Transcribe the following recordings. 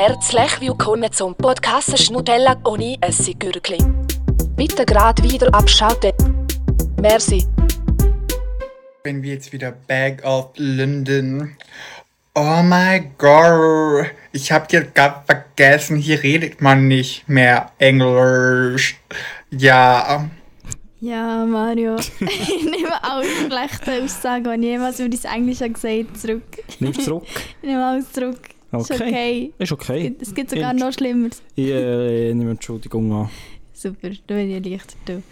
herzlich willkommen zum Podcast Schnutella ohne Essiggürkli. Bitte gerade wieder abschalten. Merci. Wenn wir jetzt wieder Back of London. Oh my god. Ich hab dir gerade vergessen, hier redet man nicht mehr Englisch. Ja. Ja, Mario. ich nehme alle schlechten Aussagen, die ich jemals über dein Englisch gesagt habe, zurück. Nimmst zurück? Ich nehme alles zurück. Ist Okay. okay. Ist okay. Es gibt sogar noch Schlimmeres. Ich äh, nehme Entschuldigung an. Super, da bin ich leichter. Du.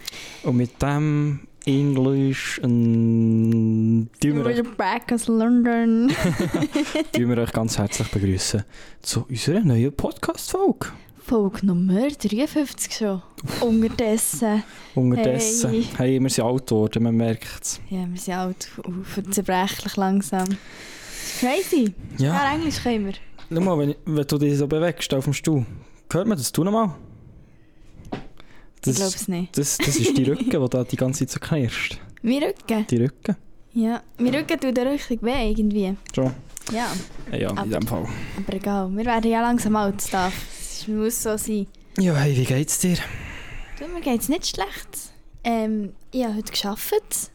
Und mit dem Englisch ähm, euch, We're back aus London. tun wir euch ganz herzlich begrüßen zu unserer neuen Podcast-Folge. Folge Nummer 53 schon. Unterdessen. Unterdessen. Hey. Hey. wir sind alt geworden, man merkt es. Ja, wir sind alt, uh, zerbrechlich langsam. Crazy. Ja, Ja, Englisch können wir. Schau mal, wenn, wenn du dich so bewegst auf dem Stuhl, hört man das? Tu nochmal. Ich glaube es nicht. Das, das ist die Rücken, die da die ganze Zeit so knirscht. Mein Rücken? Die Rücken. Ja, mein Rücken tut der richtig weh irgendwie. Schon. Ja, Ja, Aber- in dem Fall. aber egal. Wir werden ja langsam alt, Staff. Es muss so sein. Ja, hey, wie geht's dir? Du, mir geht es nicht schlecht. Ähm, ich habe heute gearbeitet.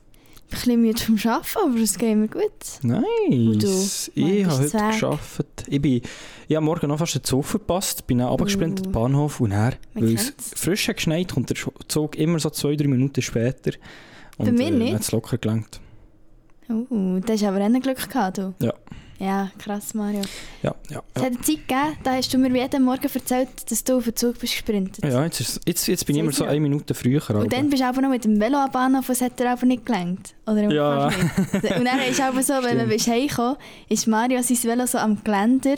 Ich bisschen müde vom Arbeiten, aber es geht mir gut. Nice. du? Ich habe heute weg? geschafft. Ich, bin, ich habe morgen noch fast den Zug verpasst, bin dann runtergesprintet Uh. am Bahnhof und Man weil es frisch hat geschneit, kommt der Zug immer so zwei, drei Minuten später. Und Bei mir äh, nicht. hat es locker gelangt. Uh, da hast aber auch Glück gehabt, du. Ja. Ja, krass, Mario. Ja, ja, Es ja. hat eine Zeit gegeben, da hast du mir jeden Morgen erzählt, dass du auf den Zug bist gesprintet. ja jetzt, ist, jetzt, jetzt bin ich immer so eine Minute früher. Und aber- dann bist du aber noch mit dem Velo am Bahnhof, das hat dir aber nicht gelangt. Oder Ja. Und dann ist es aber so, wenn man bist heimgekommen ist Mario sein Velo so am Geländer,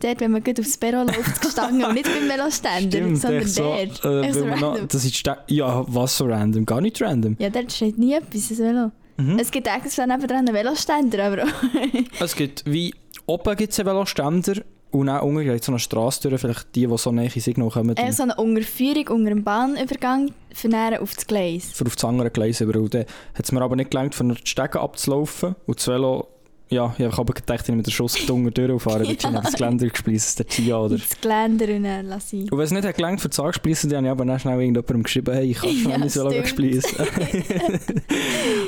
dort, wenn man gut aufs Perro läuft, gestanden und nicht beim Veloständer, Stimmt, sondern so, dort. äh, so noch, das ist ja, was so random? Gar nicht random. Ja, dort steht nie etwas, das Velo. Mhm. Es gibt extra nebenan einen Veloständer, aber auch. Es gibt wie oben gibt es einen Veloständer und dann unten geht so eine Straße vielleicht die, die so nahe Signal kommen. Eher so eine Unterführung unter dem Bahnübergang näher auf das Gleis. für auf das andere Gleis über. Und dann hat es mir aber nicht gelangt, von der Stege abzulaufen. Und das Velo, ja, ich habe aber gedacht, ich nehme den Schuss dunkel durchfahren, ja. dort habe das Geländer gespleissen, der Tia, oder? Das Geländer und dann lass ich. Und wenn es nicht hat gelangt für das Angespliessen, dann habe ich aber dann schnell irgendjemandem geschrieben, hey, ich kann schon Ja, mein Velo stimmt. gespleissen.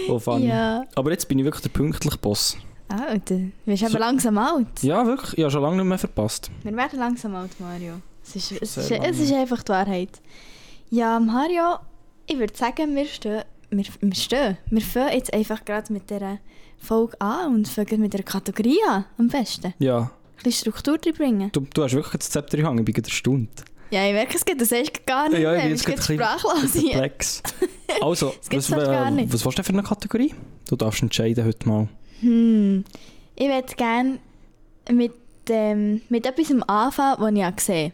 oh, fun. Ja. Aber jetzt bin ich wirklich der pünktliche Boss. Ah, du bist aber So- langsam alt. Ja, wirklich, ich habe schon lange nicht mehr verpasst. Wir werden langsam alt, Mario. Es ist, es ist, lange. es ist einfach die Wahrheit. Ja, Mario, ich würde sagen, wir stehen, wir, wir stehen. Wir fangen jetzt einfach gerade mit dieser Folge an und fangen mit der Kategorie an, am besten. Ja, Ein bisschen Struktur reinbringen. du, du hast wirklich das Zepter Hand, ich bin gerade erstaunt. Ja, ich merke, es geht das erst gar nicht Ja, ich mehr. bin Es jetzt gerade ein sprachlos perplex. Also, was, fast äh, was willst du für eine Kategorie? Du darfst entscheiden heute mal. Hm. Ich würde gerne mit, ähm, mit etwas anfangen, das ich habe gesehen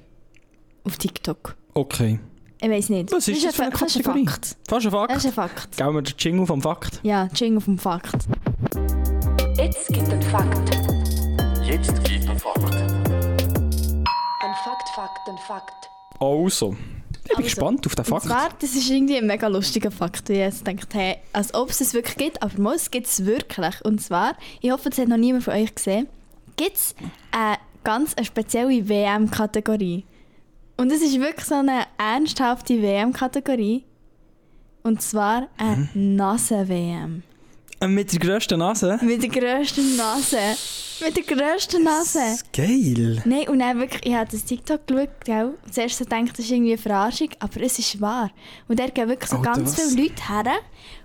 Auf TikTok. Okay. Ich weiß nicht. Was ist das für eine Fa- das ist ein Kategorie? Fakt. Fast ein Fakt. Das ist ein Fakt. Geben wir den Jingle vom Fakt. Ja, Jingle vom Fakt. Fakt. Jetzt gibt ein Fakt. Ein Fakt, Fakt, ein Fakt. Also, ich bin Also, gespannt auf den Fakt. zwar, das ist irgendwie ein mega lustiger Fakt. Ich jetzt denkt, hey, als ob es es wirklich gibt, aber mal, es gibt es wirklich. Und zwar, ich hoffe, das hat noch niemand von euch gesehen, gibt es eine ganz eine spezielle WM-Kategorie. Und es ist wirklich so eine ernsthafte WM-Kategorie. Und zwar eine Nase-WM. Äh, Mit der grössten Nase? Mit der grössten Nase. Mit der grössten Nase. Das ist geil. Nein, und dann wirklich, ich habe das TikTok geschaut, gell? Zuerst so gedacht, das ist irgendwie eine Verarschung, aber es ist wahr. Und da gehen wirklich so Alter, ganz viele Leute her.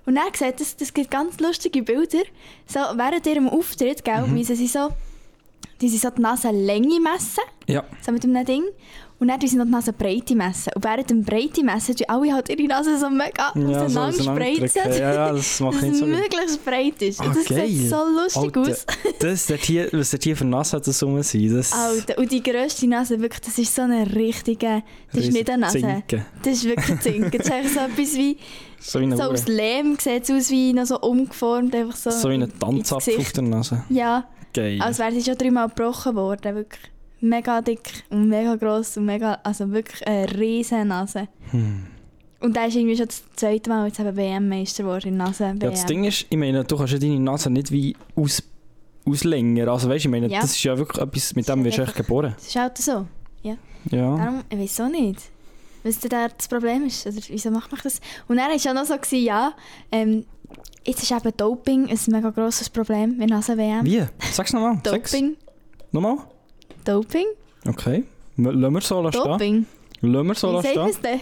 Und dann gesagt, das, das gibt ganz lustige Bilder. So, während ihrem Auftritt, gell, Mhm. müssen sie so, die sie so die Nasenlänge messen, Ja. so mit einem Ding. Und dann sie noch die Nasenbreite messen. Und während dem Breite messen, tun alle halt ihre Nase so mega Ja, so auseinanderspreizen. auseinanderdrücken. Ja, ja, das mache ich dass nicht so möglichst breit ist. Ah, das geil. sieht so lustig Alter, aus. Das, dort hier, was dort hier für Nase hat das rum sein? Das Alter, und die grösste Nase, wirklich, das ist so eine richtige, das ist nicht eine Nase. Zinken. Das ist wirklich ein Zinken. Das ist eigentlich so etwas wie, So so aus Lehm sieht es aus wie noch so umgeformt, einfach so. so wie ins Tanzapfel auf der Nase. Ja, Geil. als wäre sie schon dreimal gebrochen worden, wirklich. Mega dick und mega gross und mega, also wirklich eine riesen Nase. Hm. Und da ist irgendwie schon das zweite Mal jetzt eben WM-Meister geworden in Nase. Ja, das WM. Ding ist, ich meine, du kannst ja deine Nase nicht wie aus, auslängern. Also weißt du, ich meine, Ja. das ist ja wirklich etwas, mit dem wirst du echt geboren. Das ist halt so. Ja. Ja. Darum, ich weiß auch nicht, was denn da das Problem ist. Oder wieso macht man das? Und dann war ja noch so, gewesen, ja, ähm, jetzt ist eben Doping ein mega grosses Problem mit NASA-WM. Wie? Sag's nochmal. Sag's. Doping. Nochmal? Doping? Okay. Lassen wir so. Doping. Lassen wir so Wie sagt es denn?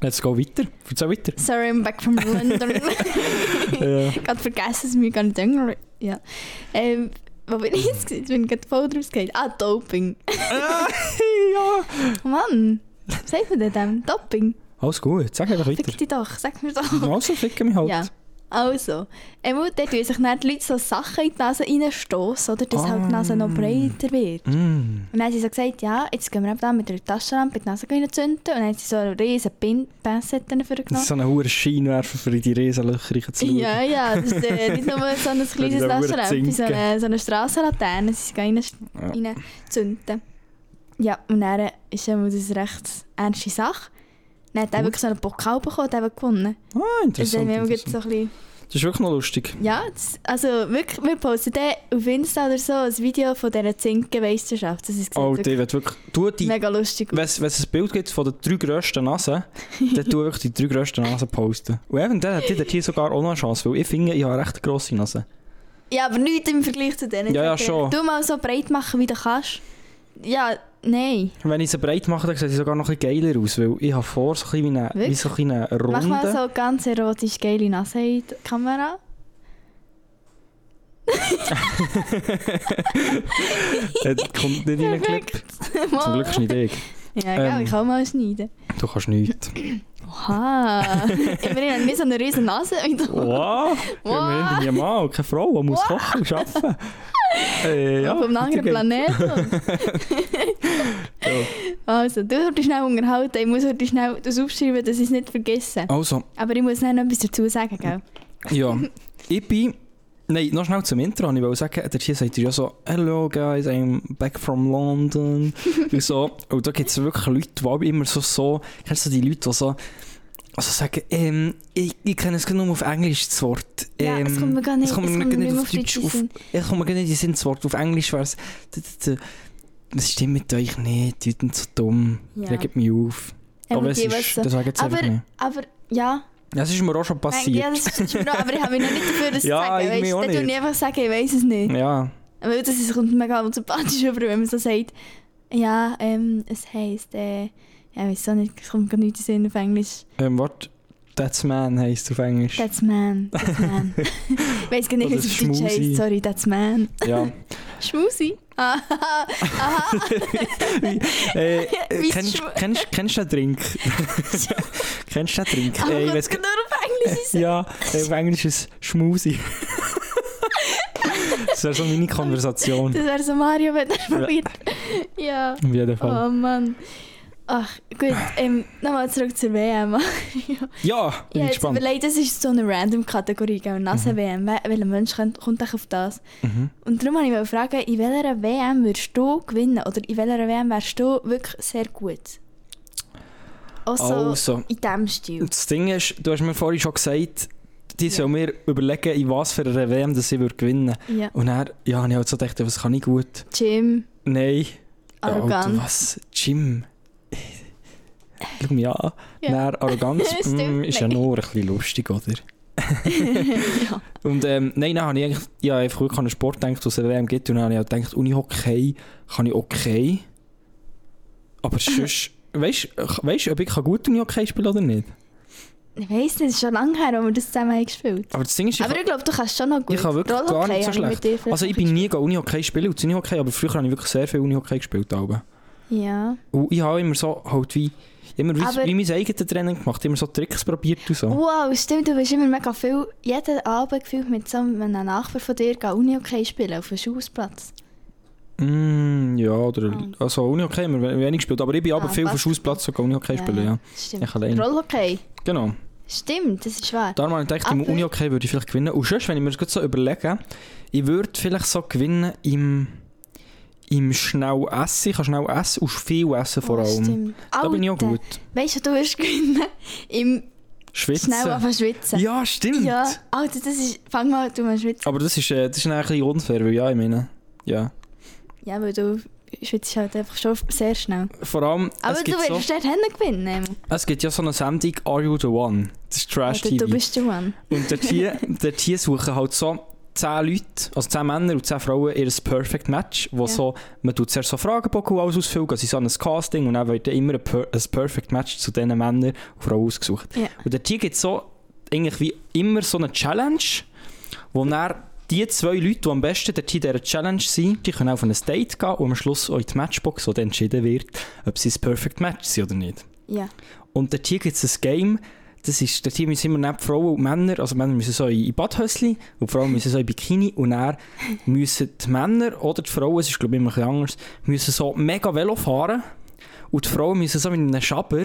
Let's go weiter. Erzähl weiter. Sorry, I'm back from London. ja. gerade vergessen, dass wir gar nicht denken. Ja. Ähm, wo bin ich jetzt? Jetzt bin ich gerade voll draus gegangen. Ah, Doping. ja. Mann, was sagt man denn? Doping? Alles gut. Sag einfach weiter. Fick dich doch, sag mir doch. Also, ficken mich halt. Ja. Also, einmal dort tun sich dann die Leute so Sachen in die Nase reinstossen, oder? Dass halt die Nase noch breiter wird. Mm. Und dann haben sie so gesagt, ja, jetzt gehen wir da mit der Taschenlampe in die Nase zünden. Und dann haben sie so eine riesen Pin Pinzette Das ist vorgenommen. so ein hoher Scheinwerfer für die Riesenlöcher reinzuschauen. Ja, ja, das ist äh, nicht nur so ein kleines Mit einer Taschenlampe, Zinke. so eine, so eine Strassenlaterne, sie gehen rein, Ja. reinzünden. Ja, und dann ist das eine recht ernste Sache. Dann hat er Gut. wirklich so einen Pokal bekommen und hat gewonnen. Ah, Also interessant. jetzt interessant. so ein bisschen Das ist wirklich noch lustig. Ja, das, also wirklich, wir posten dann auf Insta oder so ein Video von dieser Zinken-Meisterschaft. Das ist Oh, die wird wirklich... Du, die, mega lustig. wenn es ein Bild gibt von den drei grössten Nasen, dann tu wirklich die drei grössten Nasen posten. Und eben, dann hat die hier sogar auch noch eine Chance, weil ich finde, ich habe recht grosse Nase. Ja, aber nicht im Vergleich zu denen. Ja, ja, Ich schon. Du mal so breit machen, wie du kannst. Ja, nein. Wenn ich sie breit mache, dann sieht sie sogar noch ein bisschen geiler aus, weil ich habe vor, so ein bisschen wie, eine, wie Wirklich? so ein eine Mach mal Runde. so ganz erotisch geile Nase in die Kamera. Äh, kommt nicht in den Clip. Zum Glück nicht ich. Ja, genau, Ähm. ich kann mal schneiden. Du kannst nichts. Oha. Immerhin haben wir so eine riesen Nase. Wow! Wir haben nie Mann, keine Frau, die muss kochen und arbeiten. Äh, ja, Auf einem anderen Planeten. Also, du solltest dich schnell unterhalten. Ich muss heute schnell das aufschreiben, dass ich es nicht vergesse. Also, Aber ich muss noch etwas dazu sagen, gell? ja. Ich bin... Nein, noch schnell zum Intro. Ich wollte sagen, der hier sagt ja so «Hello guys, I'm back from London». und so. Und da gibt es wirklich Leute, die immer so so... Kennst du die Leute, die so... Also sagen, ähm, ich, ich kenne es nur auf Englisch, das Wort. Ja, Ähm, es kommt mir gar nicht- es kommt es mir kommt nicht nicht auf Deutsch auf. Es kommt mir gar nicht in Sinn, das Wort. Auf Englisch wäre es... Das stimmt mit euch nicht, die sind so dumm. Ja. Regt mich auf. Ja, aber es ist, das sage ich jetzt aber, nicht. aber, ja. Ja, es ist mir auch schon passiert. ja, das ist mir noch, aber ich habe mich noch nicht dafür, das Ja, zu sagen. ich Weißt, auch dann tue ich nicht. einfach sagen, ich weiß es nicht. Ja, Weil das ist, kommt mega sympathisch rüber, wenn man so sagt, ja, ähm, es heisst, äh, ja, ich weiß auch nicht, es kommt gar nicht in den Sinn auf Englisch. ähm, Wort That's Man heisst auf Englisch. That's man, that's man. ich weiß gar nicht, wie es auf Deutsch heisst, sorry, that's man. ja. Schmusi? Ah, aha, äh, Wie kennst, Schmu- kennst, kennst du den Drink? kennst du den Drink? aber Äh, ich gar- nur auf Englisch sein? ja, äh, auf Englisch ist es Schmusi. das wäre so meine Konversation. Das wäre so Mario, wenn er probiert. Ja. Auf jeden Fall. Oh Mann. Ach, gut, ähm, nochmal zurück zur WM. Ja, Ich bin ich habe jetzt gespannt. überlegt, das ist so eine Random-Kategorie, gell? Nase-WM. Wel- Welcher Mensch kommt, kommt auf das? Mhm. Und darum wollte ich mal fragen, in welcher WM würdest du gewinnen? Oder in welcher WM wärst du wirklich sehr gut? Auch so Also, in diesem Stil. das Ding ist, du hast mir vorhin schon gesagt, die soll mir überlegen, in was für einer WM das sie würde gewinnen Ja. Und dann, ja, habe ich halt so gedacht, was kann ich gut? Jim, Nein. arrogant. Alter, was? Jim? Mich an. Ja. Dann Arroganz Stimmt, mm, ist ja nur ein bisschen lustig, oder? ja. Und ähm, nein, dann habe ich eigentlich ja, einfach wirklich an einen Sport gedacht, was es WM gibt. Und dann habe ich gedacht, Unihockey kann ich okay. Aber sonst, weißt du, ob ich kann gut Unihockey spielen oder nicht? Ich weiss nicht, es ist schon lange her, als wir das zusammen haben gespielt Aber das Ding ist, ich, Aber ich glaube, du kannst schon noch gut. ich kann wirklich gar Rollhockey nicht so schlecht. Also ich bin nie Unihockey spielen und Unihockey, aber früher habe ich wirklich sehr viel Unihockey gespielt. Aber. Ja. Und ich habe immer so, halt wie, immer wie, Aber- wie mein eigenes Training gemacht, immer so Tricks probiert und so. Wow, stimmt, du bist immer mega viel, jeden Abend gefühlt mit so einem Nachbar von dir gehen Uni-Hockey spielen auf einem Schussplatz. Mm, ja, oder, Ah. also Unihockey haben wir wenig gespielt, aber ich bin aber Ah, viel auf dem. Schussplatz sogar Unihockey spielen, ja. Stimmt. Ich. Rollhockey. Genau. Stimmt, das ist wahr. Darum habe ich gedacht, im Aber- Unihockey würde ich vielleicht gewinnen. Und sonst, wenn ich mir das so überlege, ich würde vielleicht so gewinnen im, im schnell essen. Ich kann schnell essen und viel essen vor Oh, allem. stimmt. da bin ich auch Alter, gut. Weißt du, du wirst gewinnen im Schwitzen. schnell anfangen schwitzen. Ja, stimmt. Ja, Alter, das ist, fang mal, du mal schwitzen. Aber das ist, äh, das ist ein bisschen unfair, weil ja, ich meine, ja. Ja, weil du schwitzt halt einfach schon sehr schnell. Vor allem, Aber du gibt, so, willst dort hinten gewinnen. es gibt ja so eine Sendung Are You The One? Das ist Trash-TV. du bist der Mann. Und dort hier, dort hier suchen halt so 10 Leute, also 10 Männer und 10 Frauen ihr Perfect Match, wo Ja. so, man tut zuerst so Fragebogen alles ausfüllen, also so ein Casting und dann wird immer ein, per ein Perfect Match zu diesen Männern und Frauen ausgesucht. Ja. Und dort hier gibt es so, eigentlich wie immer so eine Challenge, wo dann die zwei Leute, die am besten dort in dieser Challenge sind, die können auf ein Date gehen und am Schluss auch in die Matchbox, wo dann entschieden wird, ob sie ein Perfect Match sind oder nicht. Ja. Und dort hier gibt es ein Game, das ist, dort müssen immer neben Frauen und Männer, also Männer müssen so in Badhösli und Frauen müssen so in Bikini und dann müssen die Männer oder die Frauen, es ist glaube ich immer ein bisschen anders, müssen so mega Velo fahren und die Frauen müssen so mit einem Schaber,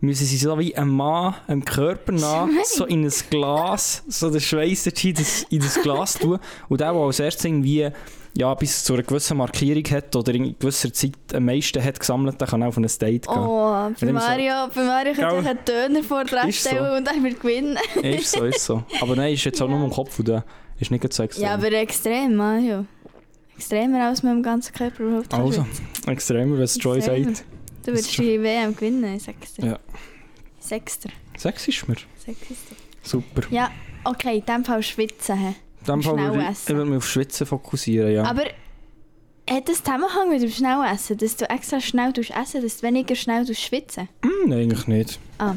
müssen sie so wie ein Mann am Körper nach, so in ein Glas, so den Schweiß in das, in das Glas tun. Und der, der als erstes irgendwie ja, bis zu einer gewissen Markierung hat oder in gewisser Zeit am meisten hat gesammelt, der kann auch auf ein Date gehen. Oh, bei ich so- Mario, bei Mario könnte ich einen Döner vor dran Ist so. und wird gewinnen. Ist so, ist so. Aber nein, ist jetzt auch nur im Kopf und der ist nicht so extrem. Ja, aber extrem, Mario. Extremer als mit dem ganzen Körper überhaupt. also, extremer, was Joy sagt. Du würdest die WM gewinnen, dir. Ja. Sechster. Sechs ist mir. Sechster. Super. Ja, okay, in dem Fall schwitzen. Dem Fall würde mich auf Schwitzen fokussieren, ja. Aber hat das Zusammenhang mit dem Schnellessen, dass du extra schnell essen, dass du weniger schnell schwitzen? Hm, nein, eigentlich nicht. Ah,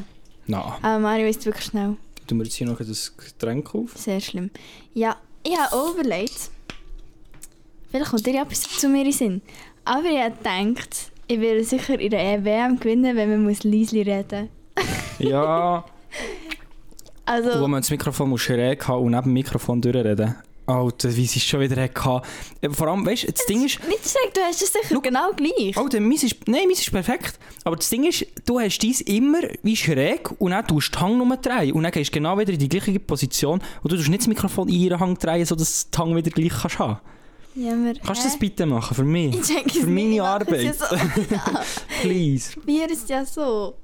Nein. aber Mario ist wirklich schnell. Tun wir jetzt hier noch ein Getränk auf? Sehr schlimm. Ja, ich habe auch überlegt, vielleicht kommt dir ja etwas zu mir in Sinn, aber ich habe gedacht, ich werde sicher in der WM gewinnen, wenn man muss leise reden Ja, Also, wo man das Mikrofon muss schräg haben und neben dem Mikrofon durchreden. Alter, wie sie es schon wieder hatte. Ja, Vor allem, weißt du, das Ding ist... nicht schlecht, du hast es sicher genau gleich. Alter, meins ist, nein, meins ist perfekt. Aber das Ding ist, du hast dies immer wie schräg und dann tust du die Hang nur drehen. Und dann gehst du genau wieder in die gleiche Position und du tust nicht das Mikrofon in ihren Hang drehen, sodass du die Hang wieder gleich kannst haben. Ja, aber, Kannst du das bitte machen, für mich? Für meine Arbeit? Ja so. ja, Please. probier es ja so.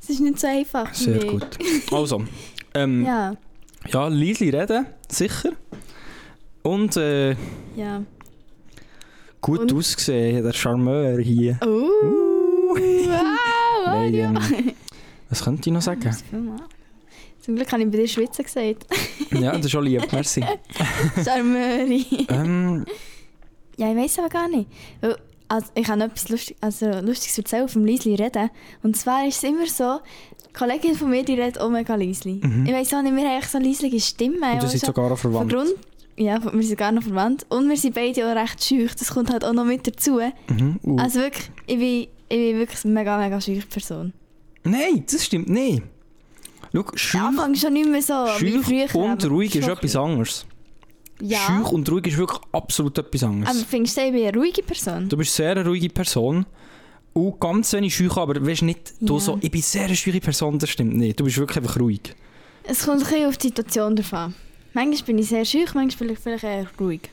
Es ist nicht so einfach. Sehr mich. gut. Also, ähm, ja, Ja, leise reden, sicher. Und äh, ja. gut Und? ausgesehen, der Charmeur hier. Oh, wow, Nein, ähm, was könnte ich noch sagen? Zum Glück habe ich bei dir Schweizer gesagt. ja, das ist schon lieb, merci. Charmöri. ähm, Ja, ich weiß aber gar nicht. Also, ich habe noch etwas Lustig, also Lustiges erzählen vom Liesli reden. Und zwar ist es immer so, Kollegin von mir, die redet auch mega Liesli. Ich weiss auch nicht, wir haben eigentlich so leislige Stimme. Mhm. und Also, sind sogar auch von verwandt. Grund, ja, wir sind gar noch verwandt. Und wir sind beide auch recht schüch. Das kommt halt auch noch mit dazu. Mhm. Uh. Also wirklich, ich bin, ich bin wirklich eine mega, mega schüch Person. Nein, das stimmt nicht. Schau, schüch, Anfang schon nicht mehr so schüch und ruhig ist etwas anderes. Ja, Schüch und ruhig ist wirklich absolut etwas anderes. aber findest du, ich bin eine ruhige Person? Du bist sehr eine ruhige Person. Und ganz wenig schüch, aber weißt nicht, du Ja. so, ich bin sehr eine schwierige Person, das stimmt nicht. Du bist wirklich einfach ruhig. Es kommt ein bisschen auf die Situation drauf an. Manchmal bin ich sehr schüch, manchmal vielleicht, vielleicht eher ruhig.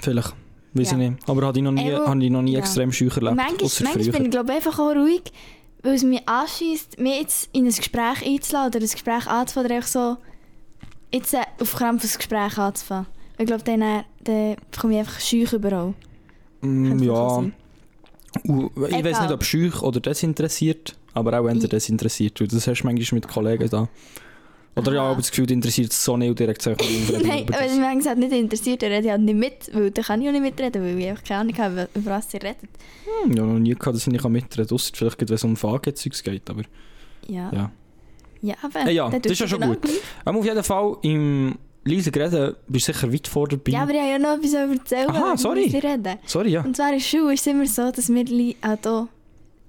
Vielleicht. Weiß Ja. ich nicht. Aber habe ich noch nie, Ey, wo- habe ich noch nie ja. extrem schüch erlebt. manchmal manchmal bin ich glaube einfach auch ruhig, weil es mich anschießt, mich jetzt in ein Gespräch einzuladen oder ein Gespräch anzufangen oder so jetzt äh, auf Krampf ein Gespräch anzufangen. Ich glaube, dann, äh, dann komme ich einfach schüch überall. Mm, ja. auch sein. Und ich weiß nicht, ob schüch oder desinteressiert, aber auch entweder desinteressiert. Und das hast du manchmal mit Kollegen da. Oder ja, Aha. aber das Gefühl, interessiert es so nicht und direkt sagen, Nein, wenn mich manchmal nicht interessiert, dann rede ich halt nicht mit, weil dann kann ich auch nicht mitreden, weil ich einfach keine Ahnung habe, über was sie redet. Hm, habe noch nie gehabt, dass ich nicht mitreden kann. Ausser vielleicht, wenn es um Fagezeugs geht. Aber Ja. ja. Ja, aber Äh, ja, dann das ist ja schon gut. Aber auf jeden Fall, im leisen Reden bist sicher weit vor dabei. Ja, aber ich habe ja noch etwas erzählen, Aha, wenn sorry. wir reden. Sorry, ja. Und zwar in der Schule ist es immer so, dass wir auch hier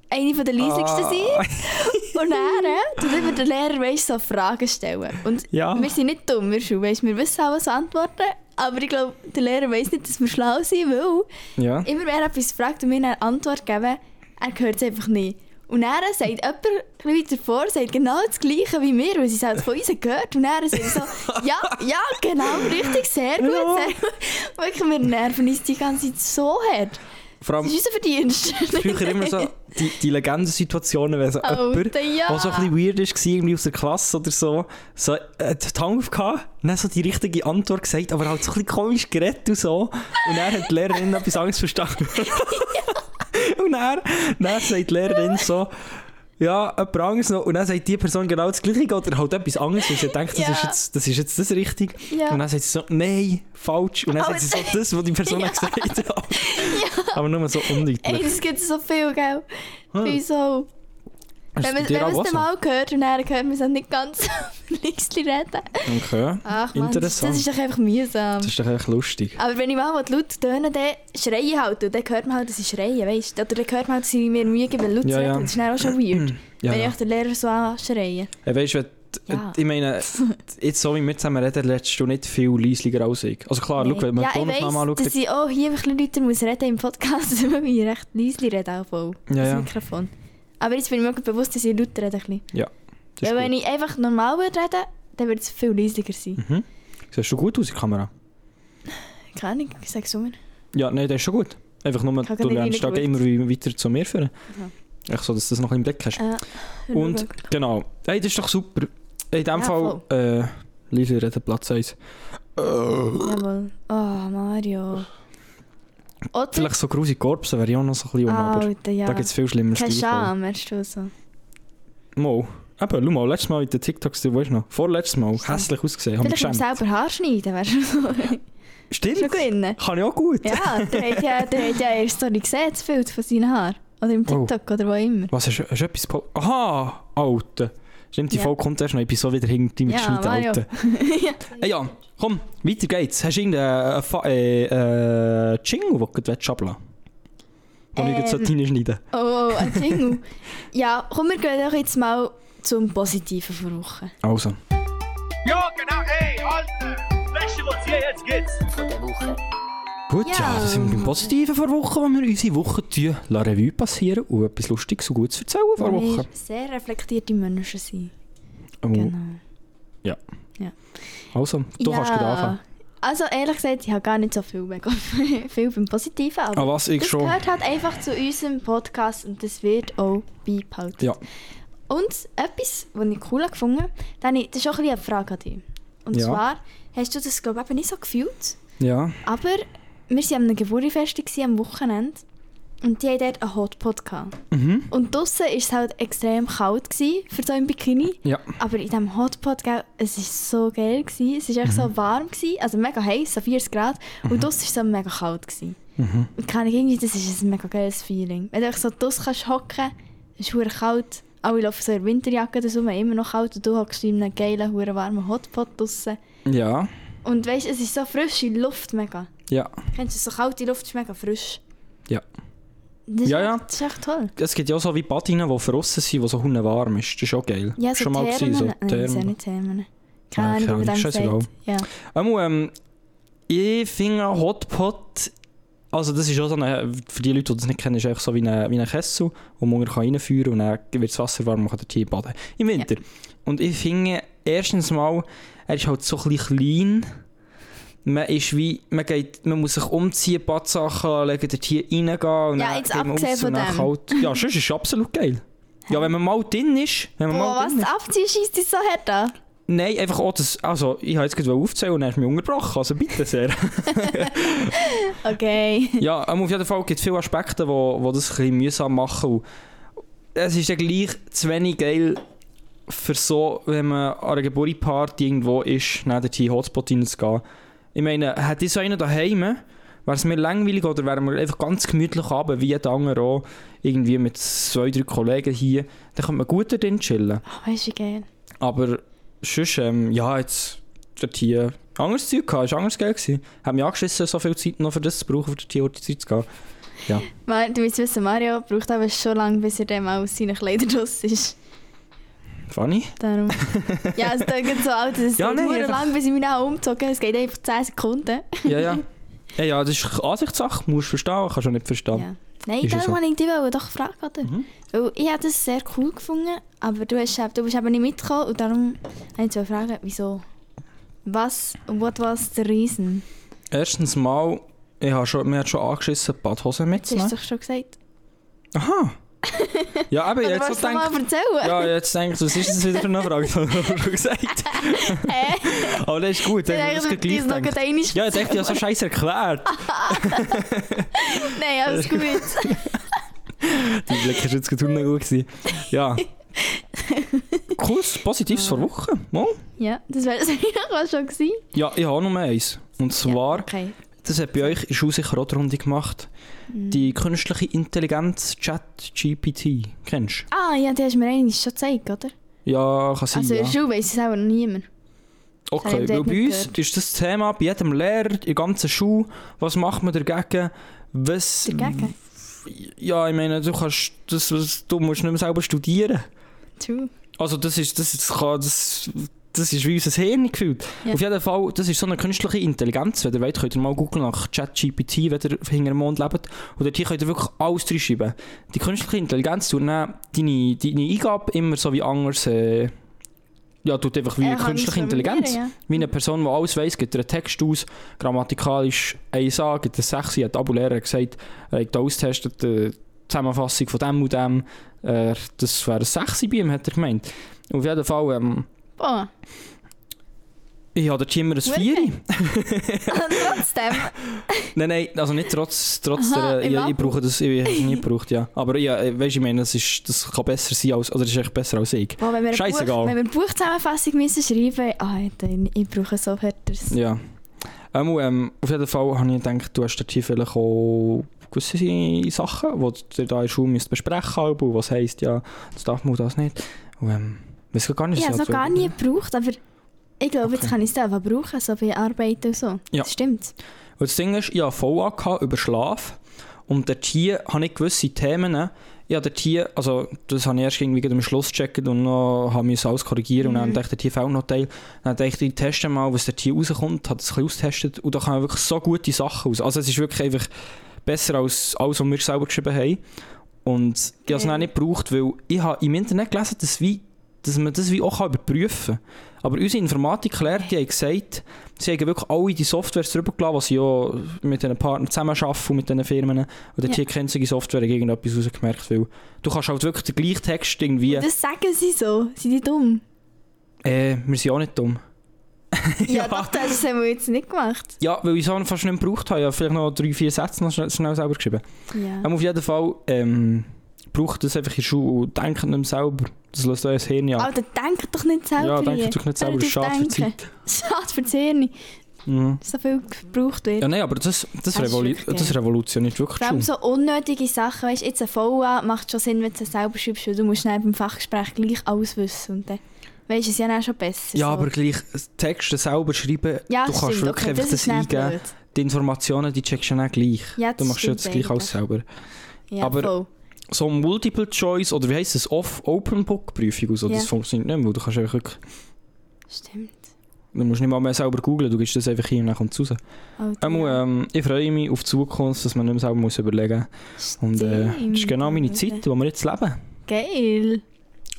eine der leisigsten Ah. sind. Und dann tut immer der Lehrer weißt, so Fragen stellen. Und Ja. wir sind nicht dumm in der Schule, weißt, wir wissen auch so Antworten. Aber ich glaube, der Lehrer weiss nicht, dass wir schlau sind, weil Ja. immer wer etwas fragt und wir eine Antwort geben, er hört es einfach nicht. Und dann sagt jemand weiter vor, sagt genau das Gleiche wie wir, weil sie es halt von uns gehört. Und dann sagt er so, ja, ja, genau, richtig, sehr gut, Ja. sehr gut. Wirklich, wir nerven uns die ganze Zeit so hart. Vor allem Das ist unser Verdienst. früher immer so die, die Legendensituationen, wenn so jemand, Alter, ja. der so ein bisschen weird war, irgendwie aus der Klasse oder so, so äh, die Hand aufgehabt dann so die richtige Antwort gesagt, aber halt so ein bisschen komisch geredet und so. Und dann hat die Lehrerin etwas Angst verstanden. und dann, dann sagt die Lehrerin so, ja, jemand anderes noch. Und dann sagt die Person genau das Gleiche oder halt etwas anderes, weil sie denkt, das, Ja. ist jetzt, das ist jetzt das richtig. Ja. Und dann sagt sie so, nein, falsch. Und dann sagt sie so das, was die Person Ja. gesagt hat. Aber nur so Ey, undeutlich. das gibt so viel, gell? Wieso? Wenn man es dann mal hört und dann hört man es nicht ganz leise reden. Okay. Ach man, das, Interessant. das ist doch einfach mühsam. Das ist doch echt lustig. Aber wenn ich mal laut töne, dann schreie ich halt. Und dann hört man halt, dass ich schreie, weißt du? Oder dann hört man halt, dass ich mir Mühe gebe, laut Ja, zu ja. Das ist dann auch schon weird. Ja, wenn ja. ich den Lehrer so anschreie. Hey, weißt du, Ja. ich meine, jetzt so wie wir zusammen reden, lernst du nicht viel leislicher als ich. Also klar, schau, wenn man ja, die Tonaufnahme anschaut, dass ich auch hier ein bisschen lauter muss reden im Podcast, weil ich recht leise rede auch voll. Ja, das ja. Mikrofon. Aber jetzt bin ich mir bewusst, dass ich lauter rede. Ein bisschen. ja, das Weil wenn gut. ich einfach normal würde reden, dann würde es viel leisiger sein. Mhm. Siehst du gut aus in der Kamera? Keine Ahnung, ich sag's immer. Ja, nein, das ist schon gut. Einfach nur, du lernst da immer weiter zu mir führen. Echt so, dass du das noch im Blick hast. Äh, Und genau, hey, das ist doch super. In dem Ja, Fall, äh, Lisa reden Platz 1. Jawohl. Oh, Mario. Oder? Vielleicht so grusige Korpse wäre ich auch noch so ein bisschen um, aber Alter, ja. da gibt es viel schlimmer Keine Scham, hast du so. Mal. Eben, schau mal, letztes Mal mit den TikToks, du weißt noch, vorletztes Mal, hässlich ausgesehen, haben wir Vielleicht beim selber Haar schneiden, wärst du so. Stimmt, schon gewinnen. kann ich auch gut. Ja, der hat ja, der hat ja in der Story gesehen, das Bild von seinen Haaren. Oder im Oh. TikTok oder wo immer. Was, hast, du- hast du etwas... Aha, Alter. Stimmt, die Ja. Folge kommt erst noch, ich bin so wieder hinter mit Ja, geschnitten, Mario. Alter. Hey, ja, komm, weiter geht's. Hast du irgendeinen äh, äh, äh, Jingle, den du willst ablassen willst? Den ich jetzt so Ähm. reinschneiden Oh, oh, ein Jingle. ja, komm, wir gehen doch jetzt mal zum Positiven vor Woche. Also, Ja, genau, ey, Alter! Weißt du, was hier jetzt geht? Von der Woche. Gut, ja, Ja. das sind wir beim Positiven vor Woche, wo wir unsere Woche la Revue passieren und etwas Lustiges und Gutes erzählen vor Woche. wir sehr reflektierte Menschen sind. Oh, Genau. Also, du kannst gerade anfangen. Also ehrlich gesagt, ich habe gar nicht so viel, mega viel beim Positiven, aber Ah, was, ich das schon. gehört halt einfach zu unserem Podcast und das wird auch beibehalten. Ja. Und etwas, was ich cool gefunden habe, dann das ist auch ein eine Frage an dich. Und Ja. zwar, hast du das glaube ich nicht so gefühlt, Ja, aber wir waren an einem Geburtstagsfest am Wochenende und die hatten dort einen Hotpot. Mhm. Und draussen war es halt extrem kalt gewesen für so ein Bikini. Ja. Aber in diesem Hotpot, gell, es war so geil. Gewesen. Es war echt Mhm. so warm, gewesen, also mega heiß, so 40 Grad. Und draussen war es so mega kalt. Gewesen. Mhm. Und keine irgendwie, das ist ein mega geiles Feeling. Wenn du so draussen kannst hocken, es ist kalt. Alle laufen so in Winterjacke, ist immer noch kalt und du hockst in einem geilen, warmen Hotpot draussen. Ja, Und weißt, es ist so frische Luft mega. ja. Kennst du, so kalte Luft ist mega frisch. Ja. Das ist Ja, echt, ja. Das ist echt toll. Es gibt ja auch so wie Badinen, die verrossen sind, die so hunde warm ist. Das ist auch geil. Ja, so Schon mal gewesen, so Nein, das sind ja Thermen. nicht Thermen. Ja, Keine Ahnung, dem scheißegal. Ja. Einmal, ähm, ich finde Hotpot, also das ist auch so eine, für die Leute, die das nicht kennen, ist so wie ein wie eine Kessel, wo man reinführen kann und dann wird das Wasser warm und man kann dort baden. Im Winter. Und ich finde, erstens mal, er ist halt so ein bisschen klein. Man ist wie, man geht, man muss sich umziehen, Badsachen anlegen, dort hier reingehen und Ja, dann geht man abgesehen raus von und dann dem. Kalt. Ja, sonst ist es absolut geil. Ja, wenn man mal drin ist, wenn man Boah, mal was? drin ist. Das Abziehen schießt dich so hart an? Nein, einfach auch das, also ich habe jetzt gerade aufzählen und dann ist mich unterbrochen, also bitte sehr. Okay. ja, ähm, auf jeden Fall gibt es viele Aspekte, wo, wo das ein bisschen mühsam machen und es ist ja gleich zu wenig geil für so, wenn man an einer Geburtstagsparty irgendwo ist, in den Hotspot reinzugehen. Ich meine, hat ich so einen daheim, wäre es mir langweilig oder wären wir einfach ganz gemütlich abend, wie jeder andere auch, irgendwie mit zwei, drei Kollegen hier, dann könnte man gut drin chillen. Oh, weißt du, wie geil. Aber sonst, ähm, ja, jetzt dort hier anderes Zeug gehabt, ist anders geil gewesen. Hat mich angeschissen, so viel Zeit noch für das zu brauchen, für die Zeit zu gehen. Ja. Du musst wissen, Mario braucht aber schon lange, bis er dann mal aus seinen Kleidern raus ist. Funny? Darum. ja, es klingt so alt, es Ja, dauert einfach- lang, bis ich mich auch umgezogen. Es geht einfach 10 Sekunden. Ja, ja. Ja, ja, das ist Ansichtssache, musst du verstehen, kannst du nicht verstehen. Ja. Nein, darum wollte ich dich wollte doch oder? Mhm. Weil ich habe das sehr cool gefunden, aber du, hast, du bist eben nicht mitgekommen und darum habe ich zwei Fragen. Wieso? Was, what was the reason? Erstens mal, Ich habe schon, mir hat schon angeschissen, Badhosen Das hast du mitzunehmen. doch schon gesagt. Aha. Ja, aber Oder jetzt so du mal denkt. erzählen? Ja, jetzt denkt, was ist das wieder für eine Frage? Habe ich schon gesagt. Hä? Aber das ist gut, Dann dann habe ich das gleich gedacht. Ja, ich dachte, ich habe so scheiße erklärt. Nein, alles gut. Die Blick ist jetzt gerade gut gewesen. Ja. Cooles, positives vor Woche. Mal. ja, das wäre es eigentlich auch schon gewesen. Ja, ich habe noch eins. Und zwar, Okay. Das hat bei euch in der Schule sicher auch die Runde gemacht, Mhm. die künstliche Intelligenz Chat GPT. Kennst du? Ah, ja, die hast du mir eigentlich schon gezeigt, oder? Ja, kann sein, Also in ja. der Schule weiss es auch noch niemand. Okay, weil bei uns gehört. ist das Thema bei jedem Lehrer, in der ganzen Schule, was macht man dagegen? Was, Dagegen? Ja, ich meine, du kannst, das, das, du musst nicht mehr selber studieren. True. Also das ist, das, das, kann, das, das ist wie unser Hirn gefühlt. Ja. Auf jeden Fall, das ist so eine künstliche Intelligenz. Wenn ihr wollt, könnt ihr mal googeln nach ChatGPT, wenn ihr hinter dem Mond lebt. Und dort könnt ihr wirklich alles reinschreiben. Die künstliche Intelligenz tut dann deine, deine Eingabe immer so wie anders... Äh, ja, tut einfach wie kann künstliche Intelligenz. formulieren, Wie eine Person, die alles weiss, gibt einen Text aus, grammatikalisch 1a, gibt er 6, hat Abu-Lehrer gesagt, er hat ausgetestet, die Zusammenfassung von dem und dem, äh, das wäre ein 6 bei ihm, hat er gemeint. Auf jeden Fall, ähm, Boah. habe dort immer ein Wirklich? 4. Trotzdem. Nein, nein, also nicht trotz, trotz Aha, der, im ich, brauche das, ich habe es nie gebraucht, ja. Aber ja, äh, weißt, ich meine, das, ist, das kann besser sein als, oder ist echt besser als ich. Boah, wenn wir. Buch, wenn wir eine Buchzusammenfassung müssen schreiben ah, dann, ich brauche so Wörter. Ja. Ähm, ähm, auf jeden Fall habe ich gedacht, du hast dort hier vielleicht auch gewisse Sachen, die ihr da in der Schule besprechen müsst, was heisst, ja, das darf man, das nicht. Und, ähm, weiß gar nicht, Ich habe es noch gar nie gebraucht, aber ich glaube, jetzt Okay. kann ich es einfach brauchen, so bei Arbeit und so. Ja. Das stimmt. Und das Ding ist, ich hatte VA gehabt über Schlaf und dort hier habe ich gewisse Themen, ich habe dort hier, also das habe ich erst irgendwie am Schluss gecheckt und noch habe ich alles korrigieren und dann dachte ich, dort hier fehlt noch Teil. Dann dachte ich, ich teste mal, was dort hier rauskommt, habe das ein bisschen austestet und da kommen wirklich so gute Sachen raus. Also es ist wirklich einfach besser als alles, was wir selber geschrieben haben. Und ich habe es dann nicht gebraucht, weil ich habe im Internet gelesen, dass, wie, dass man das wie auch überprüfen kann. Aber unsere Informatiklehrer, die haben gesagt, sie haben wirklich alle die Softwares drüber gelassen, was sie ja mit diesen Partnern zusammenarbeiten und mit diesen Firmen. Und dort Ja. hier kennt sie die Software irgendetwas rausgemerkt, weil du kannst halt wirklich den gleichen Text irgendwie... Das sagen sie so. Sind die dumm? Äh, wir sind auch nicht dumm. Ja, doch, das haben wir jetzt nicht gemacht. Ja, weil ich es fast nicht gebraucht habe. Ich habe vielleicht noch drei, vier Sätze noch schnell, schnell selber geschrieben. Ja. Aber auf jeden Fall ähm, braucht das einfach in der Schule und denkt nicht mehr selber. Das lässt euer Hirn ja. Alter, denk doch nicht selber. Ja, denkt doch nicht selber, das schade für die denken. Schade für das Hirn, Mhm. so viel gebraucht wird. Ja, nein, aber das, das, Das revolu das revolutioniert wirklich Vor allem so unnötige Sachen, weißt du, jetzt ein VA macht schon Sinn, wenn du es selber schreibst, weil du musst dann beim Fachgespräch gleich alles wissen und dann weißt du es ja dann schon besser. Ja, so. aber gleich Texte selber schreiben, ja, du das kannst stimmt, wirklich okay, einfach das das, eingeben. Die Informationen, die checkst du dann gleich. Ja, du das machst das gleich alles selber. Ja, aber- voll. So Multiple Choice, oder wie heisst das? Off-Open-Book-Prüfung und so, Ja. das funktioniert nicht mehr, weil du kannst einfach wirklich, Stimmt. du musst nicht mal mehr selber googlen, du gibst das einfach hin und dann kommt es raus. Einmal, ja. ähm, ich freue mich auf die Zukunft, dass man nicht mehr selber muss überlegen muss. Und äh, das ist genau meine Zeit, wo wir jetzt leben. Geil.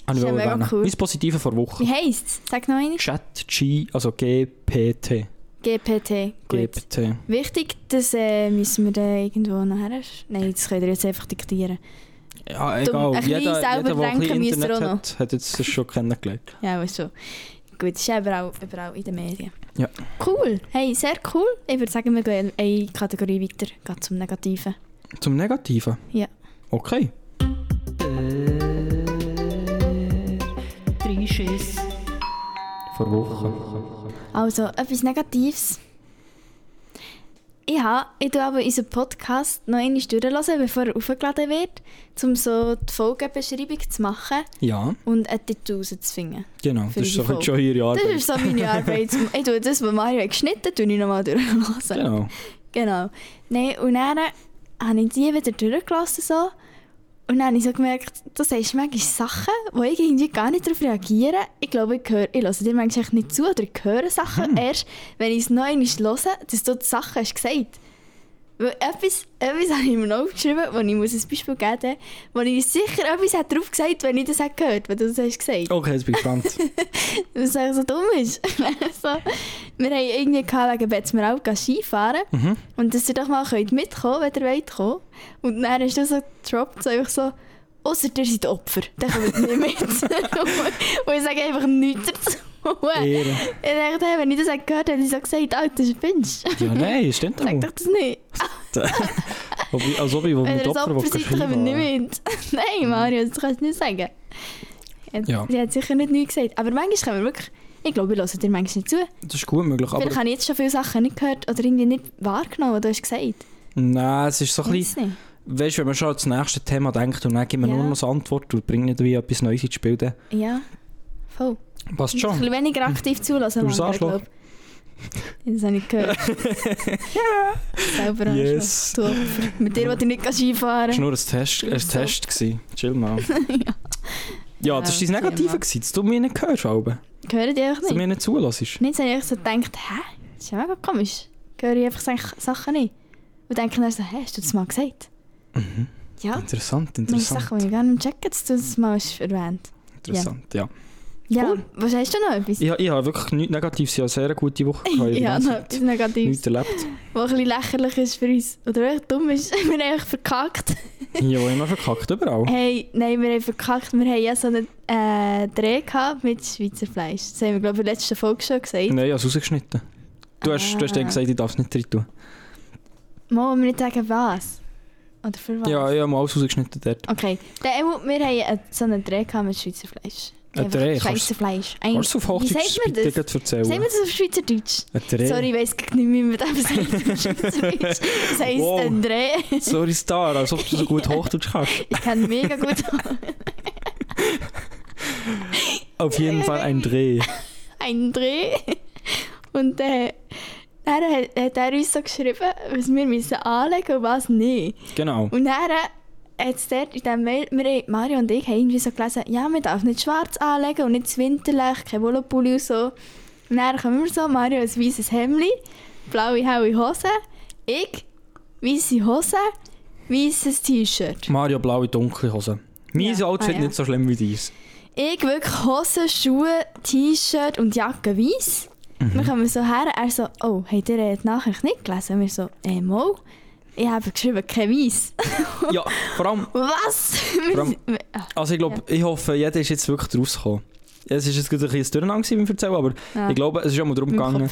Habe ich ja wollte mega erwähnen. cool. Mein Positives vor Woche. Wie heisst es? Sag noch einmal. Chat G, also GPT. GPT. Gut. GPT. Wichtig, das äh, müssen wir dann irgendwo nachher... Nein, das könnt ihr jetzt einfach diktieren. Ja, egal. ein bisschen Jeder, selber jeder, der ein denken bisschen müsst ihr Internet auch noch. hat, hat jetzt das schon kennengelernt. Ja, weißt du. Gut, das ist ja überall, überall in den Medien. Ja. Cool. Hey, sehr cool. Ich würde sagen, wir gehen eine Kategorie weiter. Geht zum Negativen. Zum Negativen? Ja. Okay. Vor Wochen. Also, etwas Negatives. Ich habe, ich tue aber unseren Podcast noch einmal durchhören, bevor er aufgeladen wird, um so die Folgenbeschreibung zu machen Ja, und einen Titel rauszufinden. genau. Das ist so schon ihre Das Arbeit. ist so meine Arbeit. Ich tue das, was Mario hat geschnitten tue ich nochmal durchhören. Genau. Genau. Nein, und dann habe ich die wieder durchgelassen so. Und dann habe ich so gemerkt, du sagst manchmal Sachen, wo ich irgendwie gar nicht darauf reagiere. Ich glaube, ich, höre, ich höre dir manchmal nicht zu oder ich höre Sachen Hm. erst, wenn ich es noch einmal höre, dass du die Sachen hast gesagt. Weil etwas, etwas habe ich mir noch aufgeschrieben, wo ich muss ein Beispiel geben muss, wo ich sicher etwas hätte drauf gesagt wenn ich das hätte gehört wenn du das hast gesagt. Okay, jetzt bin ich gespannt. Was eigentlich so dumm ist. so, wir haben irgendwie gehabt, wegen Betzmerau gehen Skifahren Mhm. und dass ihr doch mal könnt mitkommen könnt, wenn ihr wollt kommen. Und dann hast du so gedroppt, so einfach so, ausser ihr seid Opfer, dann kommt nicht mit. und ich sage einfach nichts dazu. Ehre. Ich dachte, hey, wenn ich das gehört hätte, hätte ich so gesagt, Alter, spinnst du? Ja, nein, stimmt Sag auch. doch das nicht. Ob ich- Als ob ich Wenn mit ihr ein Opfer Opfer seid, dann kommt nicht mit. Nein, Mario, das kannst du nicht sagen. Sie Ja. sie hat sicher nicht nichts gesagt. Aber manchmal können wir wirklich... Ich glaube, ich höre dir manchmal nicht zu. Das ist gut möglich, aber Vielleicht habe ich jetzt schon viele Sachen nicht gehört oder irgendwie nicht wahrgenommen, die du hast gesagt. nein, es ist so ein bisschen, weißt du, wenn man schon ans nächste Thema denkt und dann gibt man Ja. nur noch eine Antwort und bringt nicht wie etwas Neues ins Spiel, dann Ja, voll. passt Ein schon. bisschen weniger aktiv zulassen. Du manchmal, Arschloch. Das habe ich gehört. Selber Yes. Mit dir wollte ich nicht Skifahren. Das war nur ein Test, ein So. Test gewesen. Chill mal. ja. das war dein Ja, Negative, gewesen, dass du mich nicht hörst, Alben. Hören die einfach Dass du nicht? mir nicht zulässt. Nicht, habe ich so gedacht, hä? Das ist ja mega komisch. Höre ich einfach Sa- Sachen nicht. Und denke dann so, hä, hast du das mal gesagt? Ja, Interessant, manche interessant. Sachen, die ich gerne checken, dass du das mal erwähnt Interessant, ja. Ja, Cool. was hast du noch etwas? Ich, ich habe wirklich nichts Negatives, ich habe eine sehr gute Woche gehabt. ich ja, habe noch etwas Negatives, Nichts erlebt. was ein bisschen lächerlich ist für uns. Oder echt dumm ist. Wir haben einfach verkackt. Ja, wo immer verkackt, überall. Hey, nein, wir haben verkackt. Wir haben ja so einen äh, Dreh gehabt mit Schweizer Fleisch. Das haben wir, glaube ich, in der letzten Folge schon gesagt. Nein, ich habe es rausgeschnitten. Du hast, du hast Ah. dann gesagt, ich darf es nicht drin tun. Mal wir nicht sagen, was? Oder für was? Ja, ich habe mal alles rausgeschnitten dort. Okay, dann, Emu, wir haben äh, so einen Dreh gehabt mit Schweizer Fleisch. Ein Dreh? Schweizer Fleisch. Ein- Kannst du auf Wie Hochdeutsch sagt Wie erzählen? sagen wir das auf Schweizerdeutsch? Ein Dreh? Sorry, ich weiss gar nicht, wie man das sagt auf Schweizerdeutsch. Das heisst Wow. ein Dreh. Sorry, Star, als ob du so gut Hochdeutsch kannst. Ich kann mega gut Auf jeden Fall ein Dreh. einen Dreh. Und äh, dann hat, hat er uns so geschrieben, was wir müssen anlegen und was nicht. Genau. Und dann es dort in diesem Mail, wir, Mario und ich haben irgendwie so gelesen, ja, man darf nicht schwarz anlegen und nicht winterlich, kein Wollopulli und so. Und dann kommen wir so, Mario ein weißes Hemdli, blaue, helle Hose, ich, weiße Hose, weißes T-Shirt. Mario blaue dunkle Hose. Mein Ja. Outfit Ah, ja. nicht so schlimm wie dies. Ich wirklich Hose, Schuhe, T-Shirt und Jacke weiß. Mhm. Wir kommen so her, er so, oh, habt ihr die Nachricht nicht gelesen? Wir so, äh, mal. Ich habe geschrieben, kein Weiß. Ja, vor allem, Was? Vor allem- also ich glaube, ich hoffe, jeder ist jetzt wirklich rausgekommen. Es ist jetzt ein bisschen ein Durcheinander beim Erzählen, aber ja. ich glaube, es ist auch mal darum gegangen,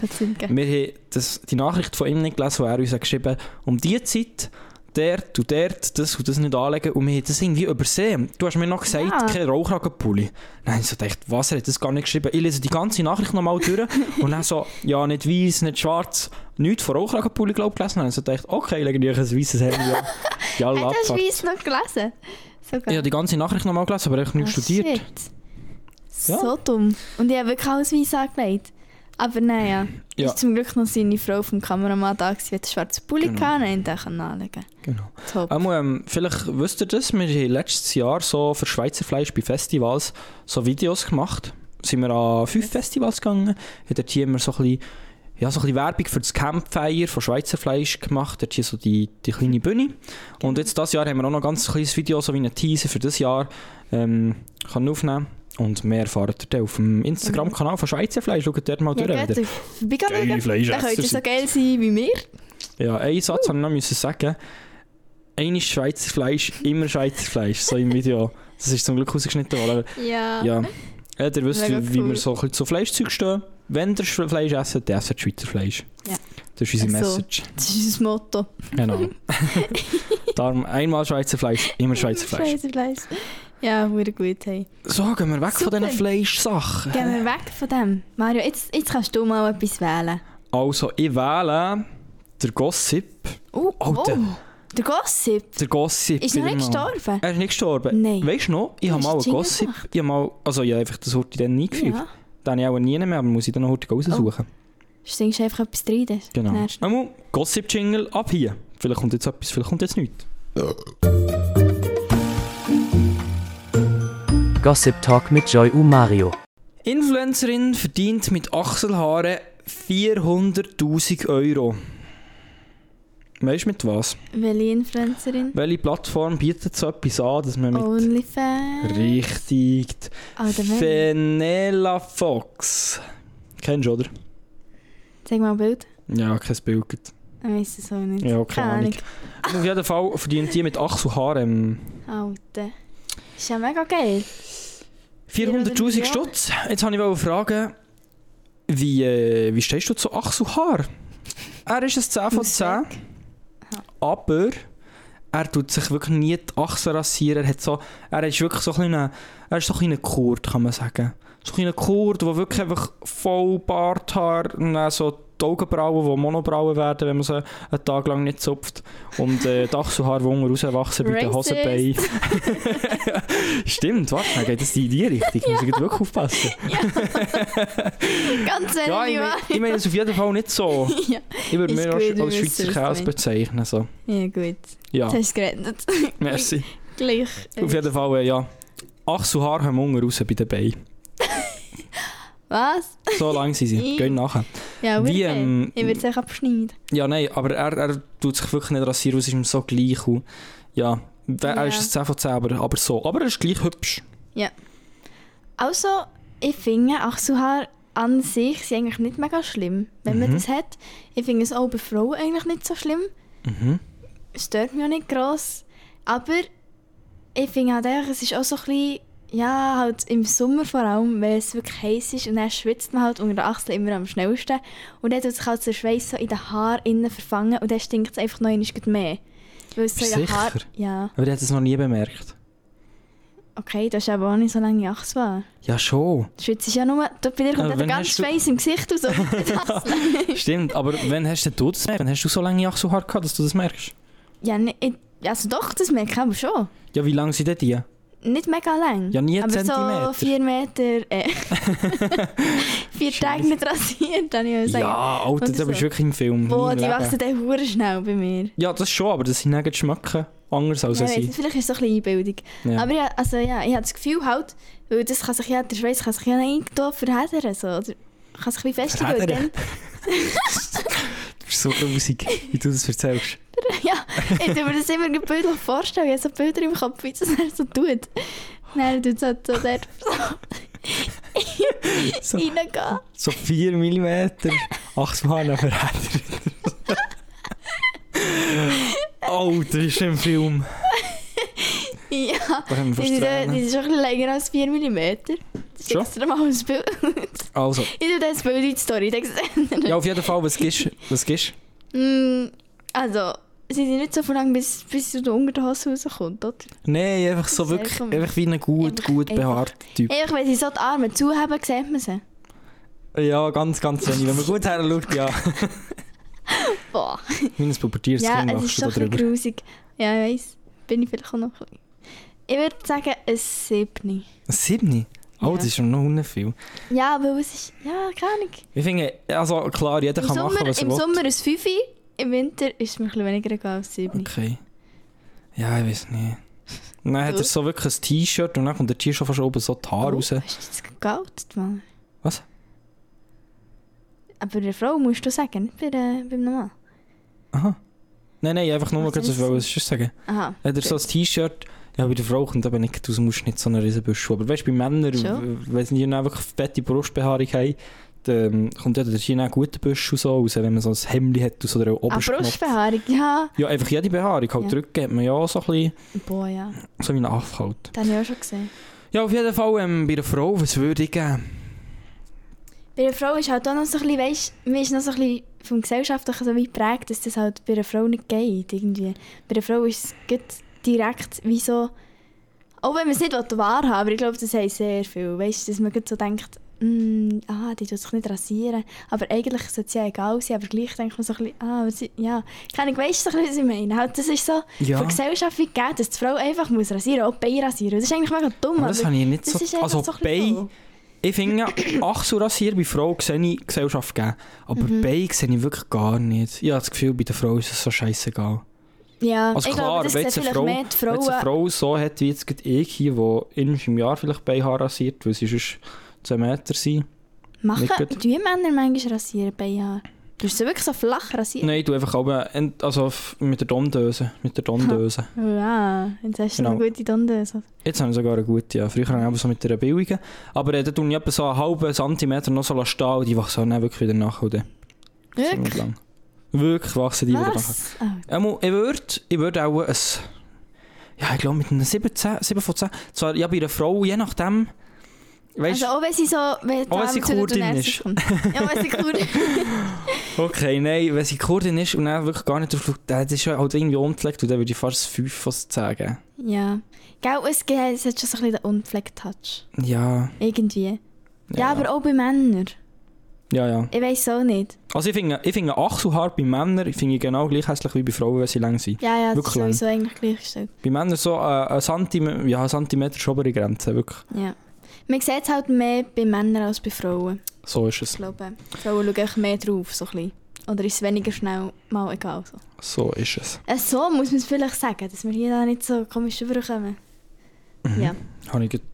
wir haben das, die Nachricht von ihm nicht gelesen, wo er uns hat geschrieben um die Zeit, dort und dort, das und das nicht anlegen und wir haben das irgendwie übersehen. Du hast mir noch gesagt, Ja. kein Rauchragenpulli. Nein, ich so dachte, was, er hat das gar nicht geschrieben. Ich lese die ganze Nachricht nochmal durch und dann so, ja, nicht weiß, nicht schwarz, nichts von Rauchragenpulli, glaube ich, gelesen. Und ich so dachte, okay, lege ich ein weißes Hemd an. Ja, Hat das Abfahrt. Weiss noch gelesen? Sogar. Ich habe die ganze Nachricht nochmal gelesen, aber ich habe nicht Ah, studiert. shit. Ja. So dumm. Und ich habe wirklich alles Weiss angelegt. Aber naja, Ja. ist zum Glück noch seine Frau vom Kameramann da die hat einen schwarzen Pulli Genau. gehabt und können anlegen. Genau. Top. Ähm, ähm, vielleicht wisst ihr das, wir haben letztes Jahr so für Schweizer Fleisch bei Festivals so Videos gemacht. Sind wir an fünf Festivals gegangen, haben dort hier immer so ein bisschen, ja, so ein bisschen Werbung für das Campfire von Schweizer Fleisch gemacht, dort hier so die, die kleine Bühne. Und jetzt dieses Jahr haben wir auch noch ein ganz kleines Video, so wie ein Teaser für das Jahr, ähm, kann aufnehmen. Und mehr erfahrt ihr dann auf dem Instagram-Kanal von Schweizer Fleisch. Schaut dort mal Ja, durch. geht wieder. Geile schauen? Fleischesser Dann könnt ihr so geil sein wie wir. Ja, einen Satz habe ich noch müssen sagen. Ein ist Schweizer Fleisch, immer Schweizer Fleisch, so im Video. Das ist zum Glück ausgeschnitten worden. Ja. Ja, ja ihr wisst, Mega wie cool. wir so ein bisschen zu Fleischzeug stehen. Wenn ihr Sch- Fleisch essen, dann esst Schweizer Fleisch. Ja. Das ist unsere So. Message. Das ist unser Motto. Genau. Darum einmal Schweizer Fleisch, immer Schweizer Fleisch. Schweizer Fleisch. Ja, wurde gut. Hey. So, gehen wir weg Super. von diesen Fleischsachen. Gehen wir weg von dem. Mario, jetzt, jetzt kannst du mal etwas wählen. Also, ich wähle der Gossip. Oh, Oh, oh. der- Der Gossip. Der Gossip. Ist er nicht gestorben? Er ist nicht gestorben. Nein. Weißt du noch, ich habe mal einen Gossip. gemacht. Ich habe mal, also ich habe einfach das Horti dann eingefügt. Ja. Den habe ich auch nie mehr, aber muss ich dann noch heute raussuchen. Singst du einfach etwas rein? Genau. Einmal Gossip-Jingle ab hier. Vielleicht kommt jetzt etwas, vielleicht kommt jetzt nichts. Gossip Talk mit Joy und Mario. Influencerin verdient mit Achselhaaren 400'000 Euro. Weißt du mit was? Welche Influencerin? Welche Plattform bietet so etwas an, dass man mit... Onlyfans. Richtig. Fenella Fox. Kennst du, oder? Zeig mal ein Bild. Ja, kein Bild. Ich weiß es auch nicht. Ja, keine Ahnung. Auf jeden Fall verdient die mit Achs und Haaren Alter. Ist ja mega geil. 400'000 Ja. Stutz. Jetzt wollte ich fragen, wie, äh, wie stehst du zu Achs und Haar? Er ist ein 10 von Muss 10, aber er tut sich wirklich nie die Achsen rasieren. Er, hat so, er ist wirklich so ein kleiner, er ist so ein Kurt, kann man sagen. So ein kleiner Kurt, der wirklich einfach voll Barthaar so die Augenbrauen, die Monobrauen werden, wenn man sie einen Tag lang nicht zupft. Und äh, die Achselhaare, die unten rauswachsen bei den. Hosenbeinen. Stimmt, warte, dann geht das in die Richtung. Muss ich wirklich aufpassen. Ganz ehrlich, Ja, ich meine ich mein es auf jeden Fall nicht so. ja. Ich würde mir als, wir als Schweizer Käse bezeichnen. So. ja, gut. Ja, Jetzt hast du gerettet. merci. Gleich. Auf jeden Fall, äh, ja. Achsel und Haar haben unten raus bei den Beinen. Was? So lang sind sie. Gehen nachher. Ja, Wie, wirklich. ähm, ich würde es euch abschneiden. Ja, nein, aber er, er tut sich wirklich nicht rasieren, es ist ihm so gleich. Und, ja, er Ja. ist ein 10 von 10, aber, aber so. Aber er ist gleich hübsch. Also, ich finde Achselhaar an sich sind eigentlich nicht mega schlimm, wenn man Mhm. das hat. Ich finde es auch bei Frauen eigentlich nicht so schlimm. Mhm. Es stört mich auch nicht gross. Aber ich finde halt einfach, es ist auch so ein bisschen, ja, halt im Sommer vor allem, wenn es wirklich heiß ist und dann schwitzt man halt unter den Achseln immer am schnellsten. Und dann tut sich halt der Schweiß so in den Haaren innen verfangen und dann stinkt es einfach noch einmal mehr. Weil es so in du den Haaren... Ja, Aber er hat es noch nie bemerkt. okay, das ist aber auch nicht so lange Achselhaar. Ja, schon. Die Schweiz ist ja nur... Da bei dir kommt ja der wenn ganze hast du- Schweiß im Gesicht raus. Das- Stimmt, aber wann hast denn du das gemerkt? Wann hast du so lange Achselhaar gehabt, dass du das merkst? ja, ne, also doch, das merke ich aber schon. Ja, wie lang sind denn die? Nicht mega lang. Ja, nie aber Zentimeter. so vier Meter... Äh, vier Tage nicht rasiert, kann ich sagen. Ja, Alter, Oder da bist so. du wirklich im Film. Boah, die Leben. wachsen dann hure schnell bei mir. Ja, das schon, aber das sind nicht schmecken anders als Ja, nicht, vielleicht ist es so ein bisschen Einbildung. Ja. Aber ja, also, ja, ich habe das Gefühl halt, weil das kann sich ja, der Schweiß kann sich ja nicht verheddern. So, oder kann sich ein bisschen festigen. bist so grusig, wie du das erzählst. ja, ich tue mir das immer bildlich vorstellen. Ich habe so Bilder im Kopf, wie das er so tut. Dann tut es halt so dort So, reingehen. so 4 mm, 8 Mal verheddert. Alter, ist ein Film. Ja, Da haben wir die, fast die, die Tränen. ist schon ein bisschen länger als 4 mm. Schon? ist extra mal ein Bild. Also, Ich tue das Bild in die Story. dann seht ihr. ja, auf jeden Fall, was gibst Was gibst Mm, Also, sie sind nicht so lang, bis, bis du da unter der Hose rauskommt, oder? Nein, einfach so ist wirklich, einfach- einfach wie ein gut, einfach- gut behaarter Typ. Einfach, wenn sie so die Arme zuhaben, sieht man sie. Ja, ganz, ganz wenig. Wenn man gut her schaut, ja. Boah. Ein pubertiertes Ja, Kind es ist du so da ein bisschen drüber. grusig. Ja, ich weiss. Bin ich vielleicht auch noch ein bisschen. Ich würde sagen, ein Siebni. Ein Siebni? Oh, Ja. das ist noch nicht viel. Ja, weil es ist... Ja, keine Ahnung. Ich finde, also klar, jeder Im kann Sommer, machen, was er im will. Sommer ein Fünfi, im Winter ist es mir ein bisschen weniger egal als Siebni. Okay. Ja, ich weiß nicht. Dann hat er so wirklich ein T-Shirt und dann kommt der T-Shirt fast oben so die Haare Oh, raus. Hast du das gegaltet, mal? Was? Aber der Frau musst du sagen, nicht bei der, beim Mann. Aha. Nein, nein, einfach nur mal kurz, ist was ich sonst sagen. Aha. Hat er so ein T-Shirt, ja, bei der Frau kommt aber nicht, du musst nicht so einen riesen Büsch haben. Aber weißt du, bei Männern, Schon. wenn sie einfach fette Brustbehaarung haben, dann kommt ja der China guten Büsch so raus, wenn man so ein Hemd hat und so der Ah, Oberschnupf. Brustbehaarung, ja. Ja, einfach jede Behaarung. Halt Ja. drücken hat man ja auch so ein bisschen, Boah, ja. so wie ein Affe halt. Das habe ich auch schon gesehen. Ja, auf jeden Fall ähm, bei einer Frau, was würde ich geben? Bei einer Frau ist halt auch noch so ein bisschen, weißt mir ist noch so ein bisschen vom Gesellschaftlichen so weit geprägt, dass das halt bei einer Frau nicht geht, irgendwie. Bei einer Frau ist es gut direkt wie so, auch wenn man es nicht wahr haben will, aber ich glaube, das heißt sehr viel, weißt du, dass man so denkt, mm, ah, die tut sich nicht rasieren, aber eigentlich sollte es ja egal sein, aber gleich denkt man so ein bisschen, ah, ja, keine Ahnung, weißt du so was ich meine? Halt, das ist so Ja. von Gesellschaft wie gegeben, dass die Frau einfach muss rasieren, auch Beine rasieren, das ist eigentlich mega dumm, Aber das habe ich nicht so... Also so ich finde, Achselrasier bei Frau sehe ich Gesellschaft geben. Aber Mhm. Bein sehe ich wirklich gar nicht. Ich habe das Gefühl, bei der Frau ist es so scheißegal. Ja, Also ich klar, glaube, das wenn jetzt Frau, wenn jetzt eine. Frau so hat wie jetzt ich hier, die einmal im Jahr vielleicht Beinhaar rasiert, weil sie sonst 10 Meter sind. Machen die Männer manchmal rasieren Beinhaar? Du hast sie wirklich so flach rasiert? Nein, du einfach aber, also mit der Dondöse. Mit der Dondöse. Ja, jetzt hast du Genau. eine gute Dondöse. Jetzt habe ich sogar eine gute, ja. Früher habe ich so mit der billigen. Aber äh, da tue ich etwa so einen halben Zentimeter noch so stehen und die wachsen dann wirklich wieder nach. Oder? Wirklich? Wirklich wachsen die wieder nach. Was? Ah, Einmal, ich würde ich würd auch ein... Ja, ich glaube mit einem 17, 7 von 10. Zwar, ja, bei einer Frau, je nachdem... Weißt also auch wenn sie so... Wenn Auch wenn sie Kurdin ist. Ja, wenn sie Kurdin Okay, nein, wenn sie Kurdin ist und dann wirklich gar nicht auf das ist ja halt irgendwie unpflegt und dann würde ich fast 5 von 10 geben. Ja. Gell, es, gibt- es hat schon so ein bisschen den Unpflegt-Touch. Ja. Irgendwie. Ja. aber auch bei Männern. Ja, ja. Ich weiß auch nicht. Also ich finde, ich finde Achselhaar bei Männern ich finde genau gleich hässlich wie bei Frauen, wenn sie lang sind. Ja, ja, das Wirklich ist sowieso eigentlich gleichgestellt. Bei Männern so äh, ein Zentimeter, ja, Zentimeter ist obere Grenze, wirklich. Ja. Man sieht es halt mehr bei Männern als bei Frauen. So ist Ich es. glaube, Frauen schauen echt mehr drauf, so ein bisschen. Oder ist es weniger schnell mal egal. So, So ist es. äh, so muss man es vielleicht sagen, dass wir hier da nicht so komisch rüberkommen. Mhm. Ja. Habe ich gerade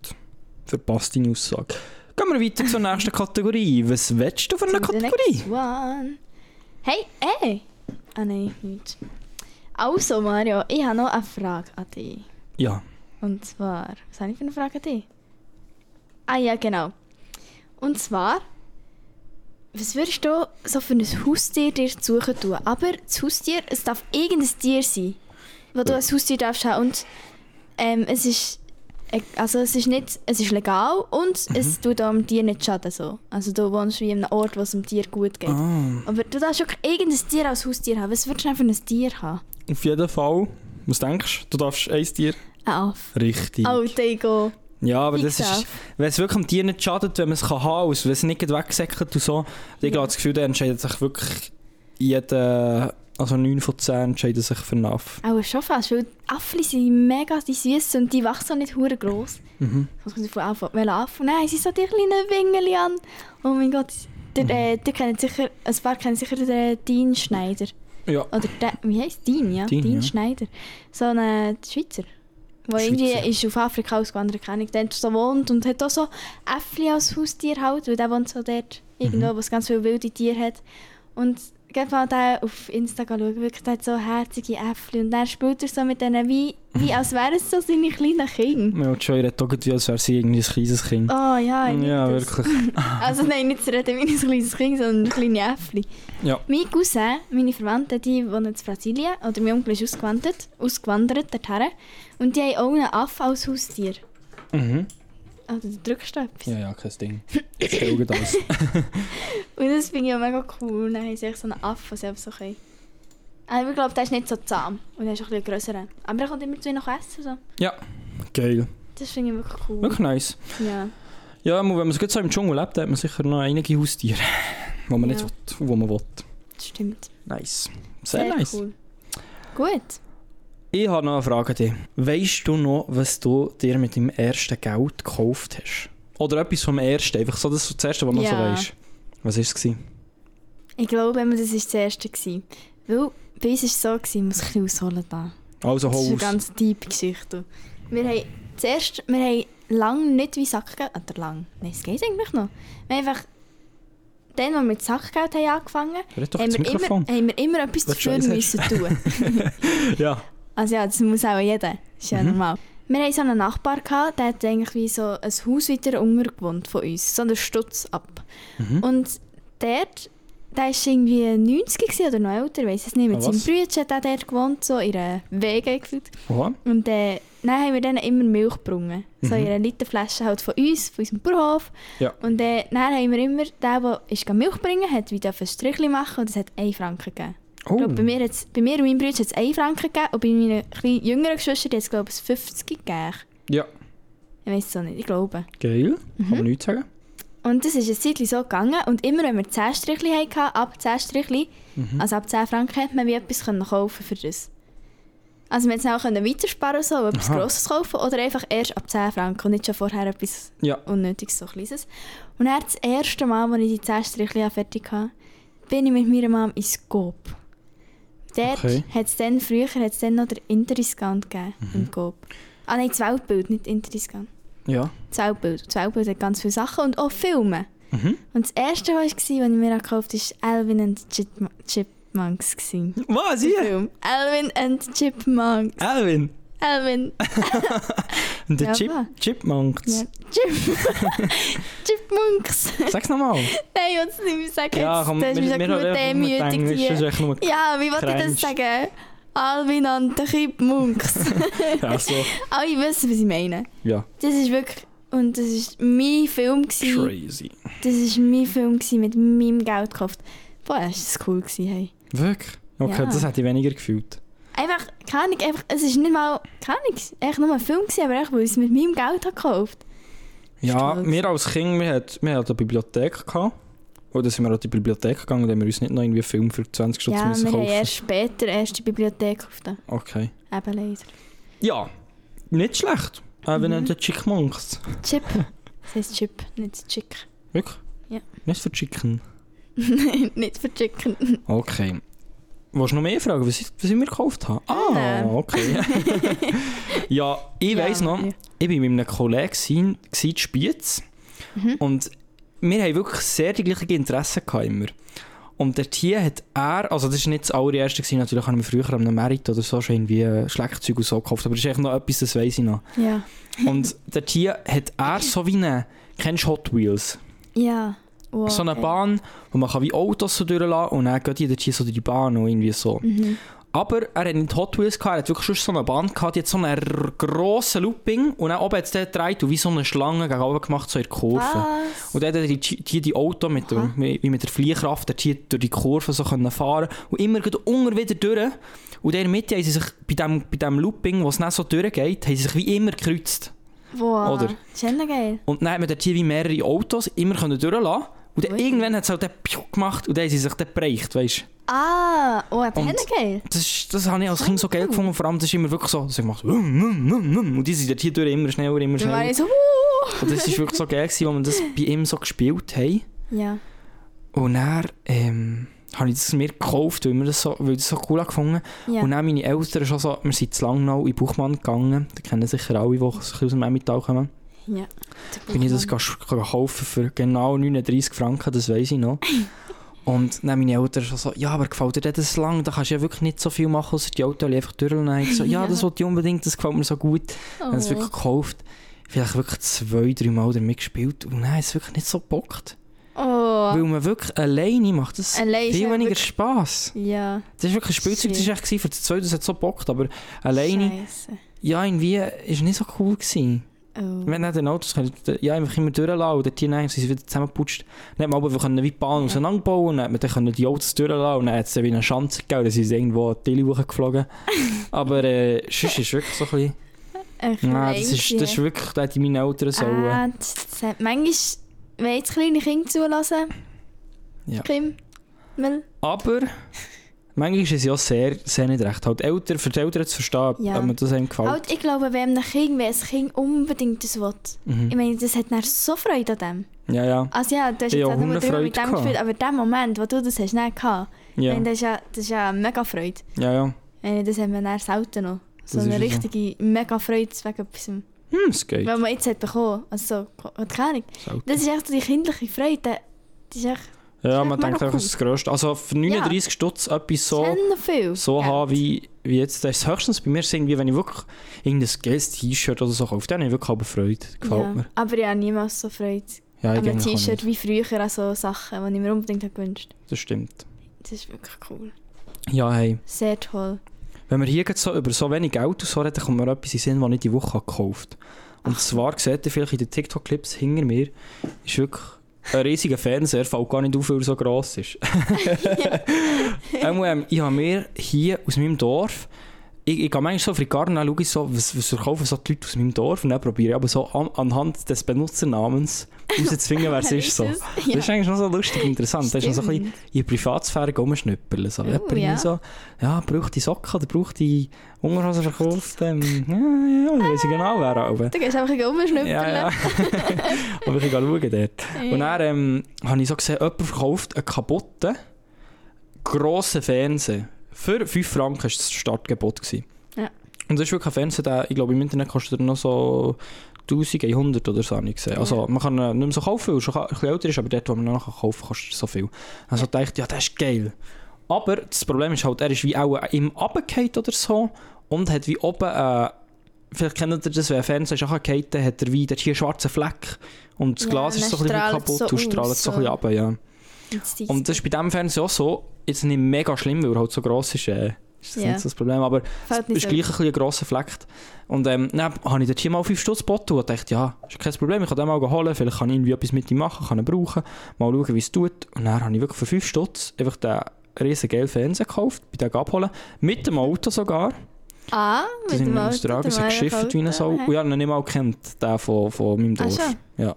verpasst, deine Aussage. Gehen wir weiter zur nächsten Kategorie. Was willst du für eine Kategorie? Hey, ey! Ah nein, nicht. Also Mario, ich habe noch eine Frage an dich. Ja. Und zwar, was habe ich für eine Frage an dich? Ah ja, genau. Und zwar, was würdest du so für ein Haustier dir suchen tun? Aber das Haustier, es darf irgendein Tier sein, wo du als Haustier darfst haben. Und ähm, es ist, also es ist nicht, es ist legal und es tut auch dem Tier nicht schaden. So. Also du wohnst wie an einem Ort, wo es dem Tier gut geht. Ah, Aber du darfst wirklich irgendein Tier als Haustier haben. Was würdest du denn für ein Tier haben? auf jeden Fall. Was denkst du? Du darfst ein Tier? Ein Aff. Richtig. Oh, Tego. Ja, aber Ich das ist, wenn es wirklich am Tier nicht schadet, wenn man es kann haben, also wenn es nicht wegsäckert und so, ich habe das Gefühl, dann entscheidet sich wirklich jeder, also 9 von 10 entscheiden sich für einen Aff. Auch schon fast, weil die Affen sind mega die süß und die wachsen auch nicht hure groß. Mhm. Was kommt von Affen? Welcher Affen? Nein, sie so die kleinen Wingeli an. Oh mein Gott, der, Mhm. äh, der kennt sicher, ein paar kennen sicher den Dean Schneider. Ja. Oder der, wie heisst Dean, ja? Dean, Dean, ja. Schneider. So ein äh, Schweizer. Der Schweizer. irgendwie ist auf Afrika ausgewandert, kenne ich, dort so wohnt und hat auch so Äffli als Haustier halt, weil der wohnt so dort, irgendwo, Mhm. wo es ganz viele wilde Tiere hat. Und geht mal den auf Insta schauen, wirklich, der hat so herzige Äffli und dann spielt er so mit denen wie, wie als wären es so seine kleinen Kinder. Ja, Joy redet auch wie, als wäre sie irgendwie ein kleines Kind. Oh ja, ja, das. wirklich. Also nein, nicht zu reden wie ein kleines Kind, sondern kleine Äffli. Ja. Mein Cousin, meine Verwandten, die wohnen in Brasilien, oder mein Onkel ist ausgewandert, ausgewandert dorthin. Und die haben auch einen Affe als Haustier. Mhm. Also du drückst da etwas. Ja, ja, kein Ding. Ich stelle das. Und das finde ich auch mega cool. Dann haben sie so einen Affe, einfach so können. Aber ich glaube, der ist nicht so zahm. Und der ist auch ein bisschen grösser. Aber er kommt immer zu ihnen essen. So. Ja, geil. Das finde ich wirklich cool. Wirklich nice. Ja. Ja, wenn man gut so im Dschungel lebt, hat man sicher noch einige Haustiere, die man nicht Ja. will, wo man will. Das stimmt. Nice. Sehr, nice. cool. Gut. Ich habe noch eine Frage an dich. Weißt du noch, was du dir mit deinem ersten Geld gekauft hast? Oder etwas vom ersten, einfach so das, das erste, was du noch so Ja. weißt. Was war es? Ich glaube, das war das erste. Weil bei uns war es so, gewesen, ich muss ein bisschen ausholen da. Also Das ist eine hol ganz tiefe Geschichte. Wir haben zuerst, wir haben lange nicht wie Sackgeld, oder lang, nein, es geht eigentlich noch. Wir haben einfach, dann, als wir mit Sackgeld haben angefangen haben, das wir immer, haben wir immer etwas Was dafür müssen tun. Ja. Also ja, das muss auch jeder, ist ja Mhm. normal. Wir hatten so einen Nachbar, gehabt, der hat eigentlich wie so ein Haus weiter unten gewohnt von uns, so einen Stutz ab. Mhm. Und dort, der war irgendwie 90 gewesen oder noch älter, ich weiß es nicht, mit Ah, seinem? Bruder hat er dort gewohnt, so in einer Wege gefühlt. Und äh, dann haben wir denen immer Milch gebrungen. So in einer Literflasche halt von uns, von unserem Bauernhof. Mhm. Ja. Und äh, dann haben wir immer, der, der Milch bringen hat, wie ein Strichli machen und es hat 1 Franken gegeben. Oh. Ich glaube, bei, mir hat's- bei mir und meinem Bruder hat es 1 Franken gegeben und bei kleinen jüngeren Geschwistern hat es, glaube ich, 50 gegeben. Ja. Ich weiß es auch nicht, ich glaube. Geil. Kann Mhm. man nichts sagen. Und das ist ein Zeitchen so gegangen und immer wenn wir 10 Strichli hatten, ab 10 Strichli, Mhm. also ab 10 Franken, konnte man wie etwas können kaufen für das. Also wir konnten auch können weitersparen so, etwas Aha. Grosses kaufen oder einfach erst ab 10 Franken und nicht schon vorher etwas Ja. Unnötiges, so Kleines. Und dann das erste Mal, als ich die 10 Strichli fertig hatte, bin ich mit meiner Mom ins Coop. Dort Okay. hat es dann, früher hat es dann noch den Interdiscount gegeben Mhm. im Coop. Ah nein, das Weltbild, nicht Interdiscount. Ja. Das Weltbild. Das Weltbild hat ganz viele Sachen und auch Filme. Mhm. Und das erste, was ich, war, was ich mir gekauft habe, war Alvin and Chipmunks. gewesen. Was, hier? Film. Alvin and Chipmunks. Alvin. Alvin. Und der Ja, Chip? Chipmunks. Ja. Chip Chipmunks. Sag's nochmal. Nein, ich es nicht mehr sagen. Ja, komm, mich so wir genug demütig Englisch, das Ja, wie wollte ich das sagen? Alvin and the Chipmunks. ja, so. Alle wissen, was ich meine. Ja, Das ist wirklich... Und das war mein Film. Gewesen. crazy. Das war mein Film gewesen, mit meinem Geld gekauft. Boah, das war cool. Gewesen, hey. Wirklich? Okay, Ja. das hätte ich weniger gefühlt. Einfach, keine Ahnung, einfach, es ist nicht mal, keine Ahnung, echt nur ein Film gewesen, aber echt, weil ich es mit meinem Geld habe gekauft Ja, stolz. wir als Kind, wir hatten, wir eine Bibliothek. Gehabt. Oder sind wir an die Bibliothek gegangen, da haben wir uns nicht noch irgendwie einen Film für 20 Stutz Ja, müssen wir haben kaufen. erst später erst die Bibliothek gekauft. Okay. Eben leider. Ja, nicht schlecht. Äh, wenn Mhm. der Chickmunks. Chip. Das heisst Chip, nicht Chick. Wirklich? Ja. Nicht für Chicken. nicht für Chicken. Okay. Willst du noch mehr fragen, was ich, was ich mir gekauft habe? Ah, okay. ja, ich Ja, weiss noch, ja. ich war mit einem Kollegen in Spiez Mhm. und wir haben wirklich sehr die gleichen Interessen gehabt immer. Und dort hier hat er, also das war nicht das allererste, gewesen, natürlich habe ich mir früher am Merit oder so schon irgendwie und so gekauft, aber das ist echt noch etwas, das weiss ich noch. Ja. Und dort hier hat er so wie eine, kennst du Hot Wheels? Ja. Wow, so eine. Bahn, wo man kann wie Autos so durchlassen und dann geht dort hier so durch die Bahn und irgendwie so. Mhm. Aber er hat nicht Hot Wheels gehabt, er hat wirklich schon so eine Bahn gehabt, die hat so einen grossen Looping und dann oben hat es den gedreht und wie so eine Schlange gegen oben gemacht, so in der Kurve. Was? Und dann hat er die, die, die Auto mit, dem, wie mit der Fliehkraft dort hier durch die Kurve so können fahren und immer unter wieder durch. Und in der Mitte haben sie sich bei dem, bei dem Looping, wo es dann so durchgeht, haben sie sich wie immer gekreuzt. Wow. Oder? Das ist ja geil. Und dann hat man dort hier wie mehrere Autos immer können durchlassen und dann irgendwann hat es halt den Piu gemacht und dann haben sie sich dann gebracht, weißt du. Ah, oh, ja geil. Das, das habe ich als Kind so geil gefunden und vor allem das ist immer wirklich so, dass ich mache so und die sind dort hier durch immer schneller, immer war schneller. ich so, uh. Und das ist wirklich so geil gewesen, als wir das bei ihm so gespielt haben. Ja. Und dann ähm, habe ich das mir gekauft, weil, wir das so, weil ich das so cool gefunden Ja. Und dann meine Eltern schon so, wir sind zu Langnau in Buchmann gegangen, da kennen sicher alle, die aus dem Emmental kommen. Ja. bin ich das kaufen für genau 39 Franken, das weiß ich noch. Und dann meine Eltern schon so, ja, aber gefällt dir das lang? Da kannst du ja wirklich nicht so viel machen, außer die Autos einfach durchlassen. Ich so, ja, Ja. das wollte ich unbedingt, das gefällt mir so gut. Ich habe es Oh. wirklich gekauft. Vielleicht wirklich zwei, drei Mal damit gespielt und dann hat es wirklich nicht so gebockt. Oh. Weil man wirklich alleine macht das Allein ist viel weniger wirklich- Spass. Ja. Das ist wirklich ein Spielzeug, das war echt für das zweite, das hat so gebockt, aber alleine, Scheiße. ja, irgendwie, ist nicht so cool gewesen. Oh. Wenn nicht den Autos können, ja, einfach immer durchlassen und dort hinein sind sie wieder zusammengeputzt. Dann man aber können wie Bahn auseinanderbauen und dann können die Autos durchlassen und dann hat es wie eine Chance gegeben, dann sind sie irgendwo die Tilly hochgeflogen. aber äh, sonst ist wirklich so ein bisschen... Ein Nein, das ist, das ist wirklich, da hätte ich meine Eltern. Ah, das, das hat manchmal, wenn jetzt kleine Kinder zulassen, Ja. Kim, Mel, Aber manchmal ist es ja sehr, sehr nicht recht. Halt Eltern, für die Eltern zu verstehen, Ja. ob man das einem gefällt. halt, ich glaube, wenn einem Kind, wenn ein Kind unbedingt das will, ich Mhm. meine, das hat dann so Freude an dem. Ja, ja. Also ja, du hast Ich jetzt auch nur mit dem gespielt, aber der Moment, wo du das hast nicht gehabt, ich Ja, meine, das, ist ja, das ist ja mega Freude. ja. ja. Ich meine, das haben wir dann selten noch. So Das eine ist ja so. richtige mega Freude wegen etwas, Hm, es geht. was man jetzt hat bekommen. Also so, keine Ahnung. Das ist echt so die kindliche Freude, das ist echt Ja, man denkt einfach, das ist das Größte. Also für 39 Stutz etwas so... so haben wie, wie jetzt. Das ist höchstens bei mir sind, wie wenn ich wirklich irgendein geiles T-Shirt oder so kaufe. Dann habe ich wirklich aber Freude. Gefällt ja. mir. Aber ich habe niemals so Freude Ja, ich an einem auch T-Shirt wie früher an so Sachen, die ich mir unbedingt habe gewünscht Das stimmt. Das ist wirklich cool. Ja, hey. Sehr toll. Wenn wir hier jetzt so über so wenig und so reden, dann kommt mir etwas in Sinn, was ich die Woche habe gekauft habe. Und zwar, seht ihr vielleicht in den TikTok-Clips hinter mir, ist wirklich ein riesiger Fernseher, fällt gar nicht auf, weil er so gross ist. ähm, ich habe mir hier aus meinem Dorf, ich, ich gehe manchmal so auf Garten, dann schaue ich so, was, was verkaufen so die Leute aus meinem Dorf und dann probiere ich aber so an, anhand des Benutzernamens rauszufinden, wer es ist. So. Das Ja. ist eigentlich noch so lustig interessant. Das ist noch so ein bisschen Stimmt. in die Privatsphäre rumschnüppeln. So. Oh, Jemand ja. ja. so, ja, braucht die Socken oder braucht die Unterhosen verkauft? Ähm, ja, ja, ja, weiß ich genau, wer aber. Da gehst du einfach rumschnüppeln. Ja, ja. Aber ich gehe schauen dort. Und dann ähm, habe ich so gesehen, jemand verkauft einen kaputten, grossen Fernseher. Für 5 Franken war das Startgebot. Gewesen. Ja. Und das ist wirklich ein Fernseher, der, ich glaube, im Internet kostet er noch so 1100 oder so habe ich gesehen. Also man kann ihn nicht mehr so kaufen, weil er schon ein bisschen älter ist, aber dort, wo man ihn noch kaufen kann, kostet er so viel. Also dachte ich, ja, das ist geil. Aber das Problem ist halt, er ist wie auch im runtergefallen oder so und hat wie oben, äh, vielleicht kennt ihr das, wenn ein Fernseher ist dann hat er wie dort hier einen schwarzen Fleck und das Ja, Glas und ist so ein bisschen kaputt so und strahlt so ein bisschen runter, ja. Und das ist bei diesem Fernseher auch so, jetzt nicht mega schlimm, weil er halt so gross ist, äh, ist das Ja. nicht so das Problem, aber Fällt es ist gleich ein, ein grosser Fleck. Und ähm, dann habe ich dort hier mal 5 Stutz geboten und dachte, ja, ist kein Problem, ich kann den mal holen, vielleicht kann ich irgendwie etwas mit ihm machen, kann ihn brauchen, mal schauen, wie es tut. Und dann habe ich wirklich für 5 Stutz einfach den riesen gelben Fernseher gekauft, bei dem abholen, mit dem Auto sogar. Ah, Das mit sind dem Auto, aus der Augen, dem so geschifft wie eine Sau. Und ich habe ihn nicht mal kennt, den von, von meinem Ah, Dorf. schon? Ja,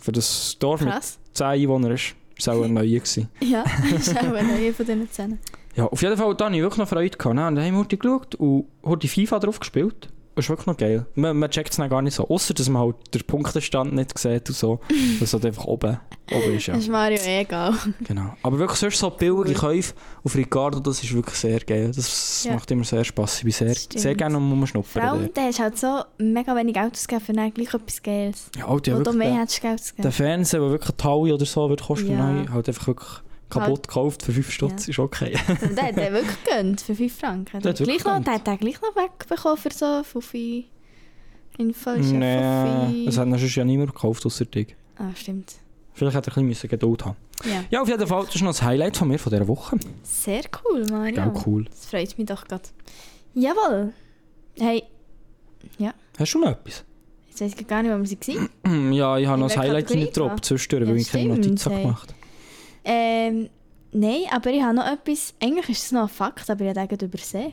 für das Dorf mit Krass. 10 Einwohnern ist, ist es auch ein neuer gewesen. Ja, das ist auch eine neue von diesen Zähnen. Ja, auf jeden Fall, da hatte ich wirklich noch Freude. Gehabt, ne? Und dann haben wir heute geschaut und heute FIFA drauf gespielt. Ist wirklich noch geil. Man, man checkt es dann gar nicht so. Außer, dass man halt den Punktestand nicht sieht und so. Dass es halt einfach oben, oben ist, ja. Das ist Mario eh egal. Genau. Aber wirklich sonst so billige Käufe auf Ricardo, das ist wirklich sehr geil. Das Ja. macht immer sehr Spass. Ich bin sehr, sehr gerne um Vor rumschnuppern. allem, dort. der hast halt so mega wenig Geld ausgegeben für dann gleich etwas Geiles. Ja, halt, ja, Wo du mehr hättest Geld ausgegeben. den Fernseher, der wirklich Taui oder so wird kosten, Ja. neu, halt einfach wirklich kaputt gekauft für 5 Stutz. Ist okay. der hat den wirklich gegönnt für 5 Franken. Der hat gleich wirklich noch, der hat den gleich noch wegbekommen für so Fuffi. Inflation nee, Fuffi. das hat er sonst ja niemand gekauft, außer dich. Ah, stimmt. Vielleicht hätte er ein bisschen Geduld haben Ja. Ja, auf jeden Fall, das ist noch das Highlight von mir von dieser Woche. Sehr cool, Mario. Gell, cool. Das freut mich doch gerade. Jawohl. Hey, Hast du noch etwas? jetzt weiß ich gar nicht, wo wir waren. ja, ich habe noch In das Highlight reingedroppt da? zwischendurch, Ja, weil ich keine Notizen gemacht Ähm, nein, aber ich habe noch etwas. Eigentlich ist es noch ein Fakt, aber ich habe übersehen.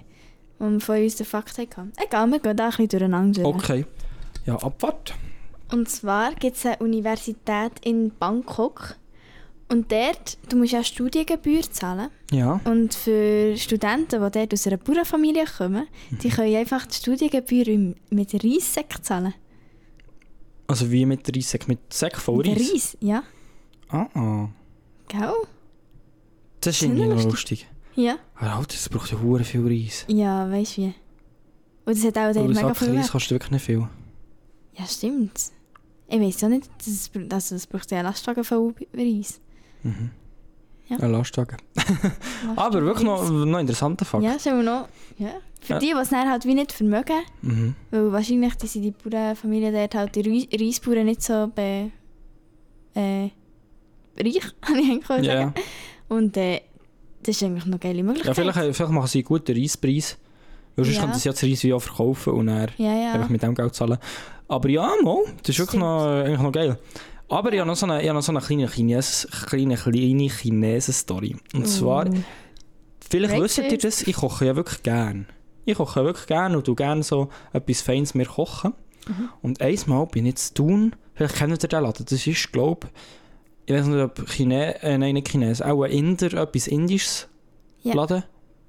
Wir von uns den Fakt hatten. Egal, wir gehen da ein bisschen durcheinander. durch. Okay. Ja, Abfahrt. Und zwar gibt es eine Universität in Bangkok. Und dort, du musst ja Studiengebühr zahlen. Ja. Und für Studenten, die dort aus einer Bauernfamilie kommen, die können einfach die Studiengebühr mit Reissäck zahlen. Also wie mit Reissäck, mit Säck voll Mit Reis. Reis, ja. Ah, ah. Gell? Das ist irgendwie noch lustig. Ja. Aber halt, das braucht ja hure viel Reis. Ja, weißt du wie. Und das hat auch ein mega viel Reis kostet wirklich nicht viel. Ja, stimmt. Ich weiß auch nicht, das, also das braucht ja Lastwagen voll Reis. Mhm. Ja. Ja. Lastwagen. Aber wirklich noch, noch ein interessanter Fakt. Ja, schon noch. Ja. Für Ja. die, die es dann halt wie nicht vermögen, Mhm. weil wahrscheinlich die sind die Bauernfamilie dort halt die Reis- Reisbauern nicht so be, äh, reich, kann ich eigentlich Ja, ja. sagen. Und äh, das ist eigentlich noch eine geile ja Möglichkeit. vielleicht, vielleicht machen sie einen guten Reispreis. Weil sonst Ja. könnten sie ja das Reis wie auch verkaufen und dann ja, ja. einfach mit dem Geld zahlen. Aber ja, mal, das ist wirklich noch, eigentlich noch geil. Aber ich habe noch so eine, ich habe noch so eine kleine, Chines, kleine, kleine Chinesen-Story. Und zwar, Oh. vielleicht Breakfast. wisst ihr das, ich koche ja wirklich gern. Ich koche wirklich gern und du gerne so etwas Feines mir kochen. Mhm. Und einmal bin ich jetzt tun, vielleicht kennt ihr den Laden, das ist, glaube ich, weiß nicht, ob Chine, äh, nein, nicht Chines, auch ein Inder, etwas Indisches Ja. Laden.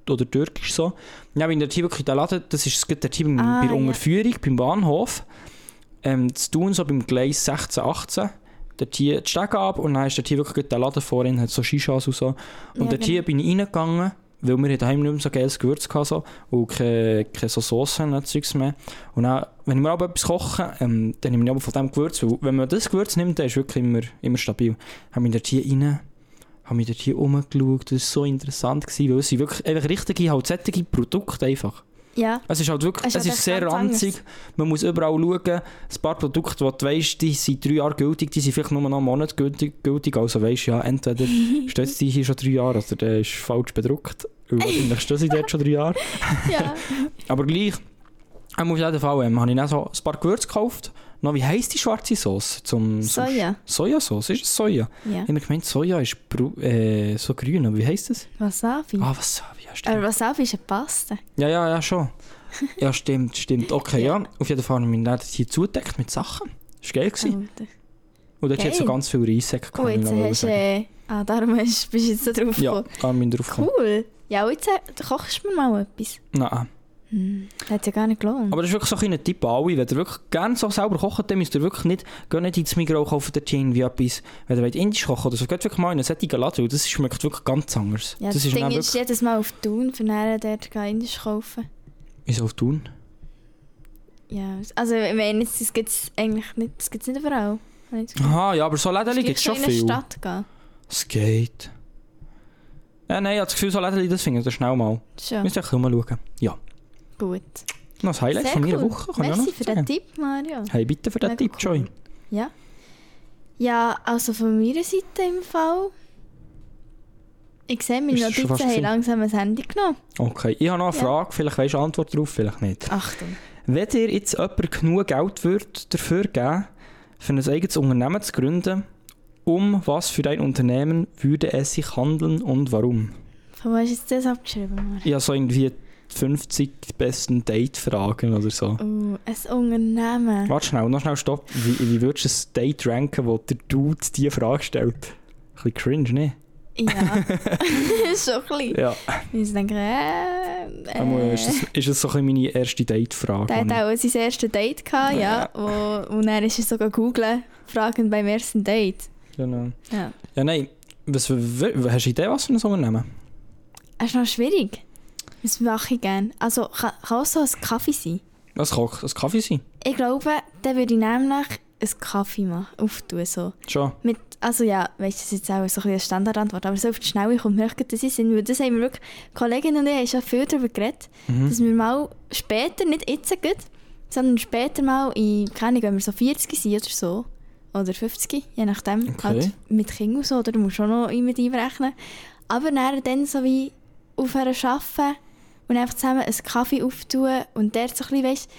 Oder türkisch so. Ja, wenn der wirklich der Laden, das ist der Team Ah, bei der ja. Unterführung, beim Bahnhof. Ähm, zu tun, so beim Gleis 16, 18. Dort hier die Stege ab und dann ist der hier wirklich der Laden vorhin, hat so Shishas und so. Und Ja, dort hier bin ich reingegangen, weil wir daheim nicht mehr so geiles Gewürz hatten so, und keine, keine so Soßen und Zeugs mehr. Und dann, wenn ich mir aber etwas koche, ähm, dann nehme ich aber von diesem Gewürz, weil wenn man das Gewürz nimmt, dann ist es wirklich immer, immer stabil. Habe mich dort hier rein, habe mich dort hier rumgeschaut, das war so interessant, gewesen, weil es sind wirklich einfach richtige, halt Produkte einfach. Ja. Es ist halt wirklich, Es es ist ist, halt sehr ganz anders. ranzig. Man muss überall schauen. Ein paar Produkte, die du weisst, die sind drei Jahre gültig, die sind vielleicht nur noch einen Monat gültig. gültig. Also weisst ja, entweder steht die hier schon drei Jahre oder der ist falsch bedruckt. Wahrscheinlich stehen sie dort schon drei Jahre. ja. Aber gleich, auf jeden Fall ähm, habe ich dann so ein paar Gewürze gekauft. Noch, wie heisst die schwarze Sauce? Zum, Soja. Sojasauce, ist es Soja? Ja. Ich habe gemeint, Soja ist äh, so grün, aber wie heisst das? Wasabi. Ah, was ja, stimmt. Aber Wasabi ist eine Paste. Ja, ja, ja, schon. Ja, stimmt, stimmt. Okay, ja. Auf jeden Fall habe ich mich dann hier zudeckt mit Sachen. Das war geil. Gewesen. Alter. Und dort hat so ganz viel Reissäcke Oh, jetzt gehabt, hast du... Äh, ah, darum bist du jetzt so drauf Ja, gekommen. da bin ich drauf. Cool. Ja, und jetzt äh, kochst du mir mal etwas. Nein. Das hat ja gar nicht gelohnt. Aber das ist wirklich so ein kleiner Tipp an alle. Wenn ihr wirklich gerne so selber kocht, dann müsst ihr wirklich nicht, geht nicht ins Migros kaufen, dort irgendwie etwas. Wenn ihr wollt indisch kochen oder so, geht wirklich mal in einen solchen Laden, das schmeckt wirklich ganz anders. ja, das, das, ist Ding ist jedes Mal auf Thun, für nachher dort Indisch kaufen. Wieso auf tun? Ja, also ich meine, das gibt es eigentlich nicht, das gibt's nicht überall. Aha, ja, aber so Läden gibt es schon so in viel. eine Stadt gehen. Es geht. Ja, nein, ich habe das Gefühl, so Läden, das finden wir schnell mal. Schon, Müsst ihr ein bisschen schauen. Ja. Gut. Noch ein Highlight Sehr von meiner cool. Woche, kann ich auch Merci noch für sagen. den Tipp, Mario. Hey, bitte für den Mega Tipp, cool. Joy. Ja. Ja, also von meiner Seite im Fall. Ich sehe, meine Ist das Notizen haben langsam ein Handy genommen. Okay, ich habe noch eine Ja. Frage, vielleicht weisst du Antwort darauf, vielleicht nicht. Achtung. Wenn dir jetzt jemand genug Geld würd dafür geben für ein eigenes Unternehmen zu gründen, um was für dein Unternehmen würde es sich handeln und warum? Von wo hast du jetzt das abgeschrieben, Mario? Ich habe so irgendwie 50 besten Date-Fragen oder so. Oh, ein Unternehmen. Warte schnell, noch schnell stopp. Wie, wie würdest du ein Date ranken, wo der Dude diese Frage stellt? Ein bisschen cringe, ne? Ja. schon ein bisschen. Ja. Ich denke, äh, äh, Ist das, ist das so ein meine erste Date-Frage? Der hat auch sein erstes Date gehabt, ja. Wo, und dann ist er sogar googeln, fragen beim ersten Date. Genau. Ja. Ja, nein. Was, hast du Idee, was für ein Unternehmen? Das ist noch schwierig. Was mache ich gerne? Also, kann, kann auch so ein Kaffee sein. Was kann ein Kaffee sein? Ich glaube, dann würde ich nämlich einen Kaffee machen, auftun, so. Schon. Mit, also ja, weißt du, das ist jetzt auch so ein bisschen eine Standardantwort, aber so auf die Schnelle kommt mir gerade das Sinn, weil das haben wir wirklich, Kolleginnen und ich haben schon viel darüber geredet, Mhm. dass wir mal später, nicht jetzt gut, sondern später mal in, keine Ahnung, wenn wir so 40 sind oder so, oder 50, je nachdem, Okay. halt mit Kindern so, oder du musst schon noch mit einrechnen, aber dann, dann so wie aufhören arbeiten und einfach zusammen einen Kaffee auftun und dort so ein bisschen, weißt,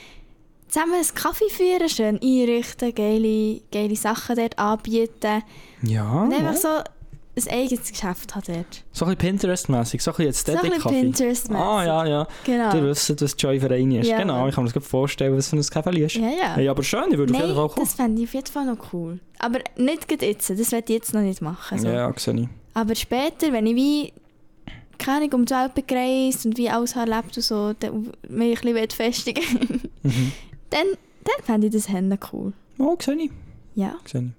zusammen einen Kaffee führen, schön einrichten, geile, geile Sachen dort anbieten Ja. und einfach so ein eigenes Geschäft hat dort. So ein bisschen Pinterest-mässig, so ein bisschen jetzt So ein bisschen Kaffee. Pinterest-mässig. Ah, ja, ja. Genau. Die wissen, was Joy für eine ist. Ja. Genau, ich kann mir das gut vorstellen, was für ein Kaffee ist. Ja, ja. Hey, aber schön, ich würde auf jeden Fall kommen. das fände ich auf jeden Fall noch cool. Aber nicht jetzt, das werde ich jetzt noch nicht machen. So. Ja, sehe ich. Aber später, wenn ich wie keine Ahnung, um die Welt bin gereist und wie alles erlebt und so, mich ein bisschen festigen Mhm. dann, dann fände ich das Hände cool. Oh, sehe ich. Ja. Sehe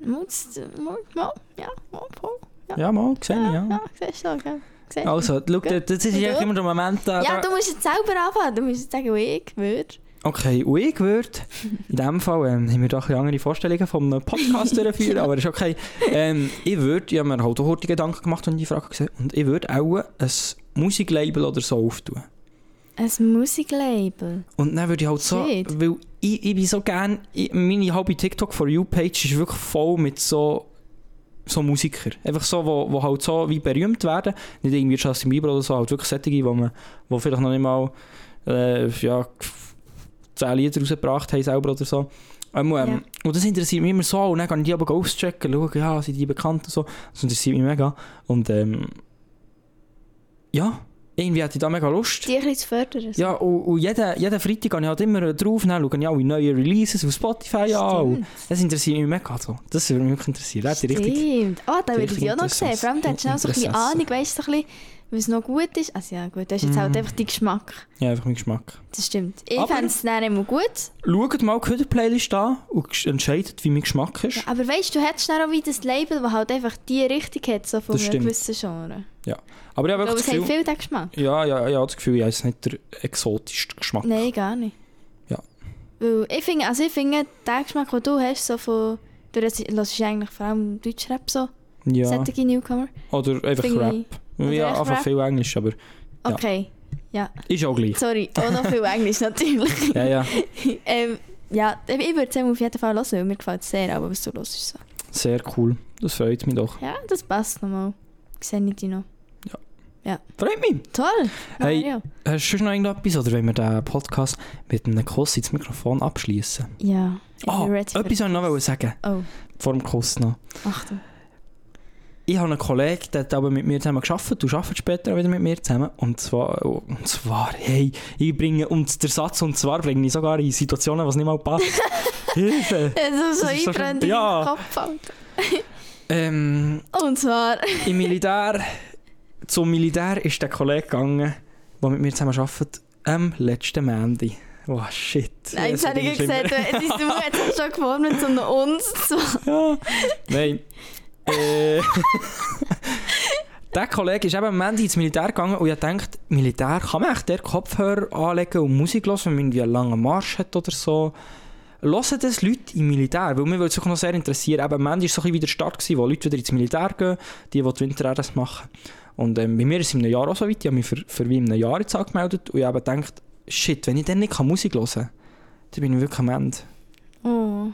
ich. Mal, mal, ja, mal, voll. Ja, Ja, mal, sehe ich, ja. ja, siehst du, gell? Also, schau, das ist du? immer der Moment da. ja, du musst jetzt selber anfangen. Du musst jetzt sagen, wie ich würde. Okay, und ich würde, in dem Fall ähm, haben wir doch andere Vorstellungen von einem Podcast durchführen, aber ist okay. Ähm, ich würde, ich habe mir halt auch heute Gedanken gemacht und die Frage gesehen, und ich würde auch ein Musiklabel oder so auftun. Ein Musiklabel. Und dann würde ich halt so, Shit. weil ich, ich bin so gern, ich, meine halbe TikTok for You Page ist wirklich voll mit so so Musiker. Einfach so, wo, wo halt so wie berühmt werden. Nicht irgendwie Justin Bieber oder so, halt wirklich solche, wo man, wo vielleicht noch nicht mal, äh, ja, zehn Lieder rausgebracht haben selber oder so. Ähm, ähm, Ja. Und das interessiert mich immer so. Und dann kann ich die aber auschecken, schauen, ja, sind die bekannt und so. Das interessiert mich mega. Und ähm, ja, irgendwie hatte ich da mega Lust. Die ein bisschen zu fördern. so. Ja, und, und jeden, jeden Freitag gehe ich halt immer drauf, dann schaue ich alle neue Releases auf Spotify an. Das interessiert mich mega. So. Das würde mich wirklich interessieren. Stimmt. Ah, da würde ich auch noch sehen. Vor allem, da hättest du auch so ein bisschen. Ahnung, weißt du, so ein bisschen, was noch gut ist. Also ja, gut, das ist jetzt Mhm. halt einfach dein Geschmack. Ja, einfach mein Geschmack. Das stimmt. Ich fände es dann immer gut. Schaut mal die Köder-Playlist an und entscheidet, wie mein Geschmack ist. Ja, aber weißt du, du hättest dann auch wieder das Label, das halt einfach die Richtung hat, so von einem gewissen Genre. Aber ich habe es das Gefühl... viel den Geschmack. Ja, ja, ja, das Gefühl, ich habe jetzt nicht der exotischste Geschmack. Nein, gar nicht. Ja. Weil ich finde, also ich finde, der Geschmack, den du hast, so von... Du hörst eigentlich vor allem Deutschrap so, Ja. solche Newcomer. Oder einfach Rap. ich- Ja, einfach viel Englisch, aber Ja. Okay. Ja. ist auch gleich. Sorry, auch noch viel Englisch natürlich. Ja, ja, ähm, ja, ich würde es auf jeden Fall hören, weil mir gefällt es sehr, aber was du hörst. So. sehr cool. Das freut mich doch. Ja, das passt nochmal. Sehe ich dich noch. Freut mich. Toll! Hey. Mario. Hast du schon noch irgendetwas, oder wenn wir den Podcast mit einem Kuss ins Mikrofon abschließen? Ja, ich Ah, für etwas wollte ich noch sagen. Oh, Vor dem Kuss noch. Achtung. Ich habe einen Kollegen, der hat aber mit mir zusammen gearbeitet. Du arbeitest später auch wieder mit mir zusammen. Und zwar, und zwar, hey, ich bringe, und der Satz und zwar bringe ich sogar in Situationen, was nicht mal passt. Hilfe! Also so Das ist so einbrennt schön. in Ja. Kopf. Alter. Ähm, Und zwar... Im Militär, zum Militär ist der Kollege gegangen, der mit mir zusammen arbeitet, am letzten Montag. Oh shit. Nein, Das jetzt habe ich gesagt, du- hat sich schon geformt mit so einem Uns. So. ja. Nein. Äh, der Kollege ist eben am Ende ins Militär gegangen und ich dachte, Militär kann man echt der Kopfhörer anlegen und Musik hören, wenn man einen langen Marsch hat oder so. Hören das Leute im Militär? Weil mir würde es auch noch sehr interessieren. Eben, am Ende war es so wieder gewesen, wo Leute wieder ins Militär gehen, die, die die Winter machen. Und ähm, bei mir ist es in einem Jahr auch so weit. Ich habe mich für, für wie in einem Jahr jetzt angemeldet und ich habe gedacht, shit, wenn ich dann nicht Musik hören kann, dann bin ich wirklich am Ende. Oh.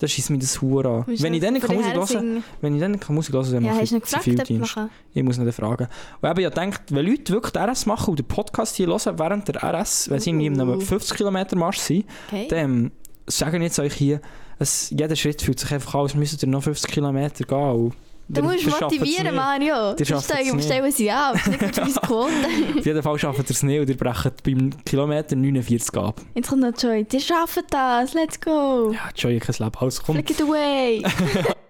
Das schießt mir das Hure an. Wenn ich dann nicht dir Musik hersingen? wenn ich dann nicht kann Musik hören dann Ja, mache ich nicht ob Zivildienst. machen? Ich muss den fragen. Und eben, ich denke, wenn Leute wirklich RS machen und den Podcast hier hören während der RS, wenn sie irgendwie in einem Uh. 50 Kilometer Marsch sind, Okay. dann sagen ich jetzt euch hier, es, jeder Schritt fühlt sich einfach an, als müsstet ihr noch 50 Kilometer gehen. Du ihr- musst ihr schafft motivieren. Mario. Ihr schafft es stellen sie ab. Auf jeden Fall schafft ihr es nicht und ihr brecht beim Kilometer 49 ab. Jetzt kommt noch Joy. Die schaffen das. Let's go. Ja, Joy, kein Leben. Also komm. Flick it away.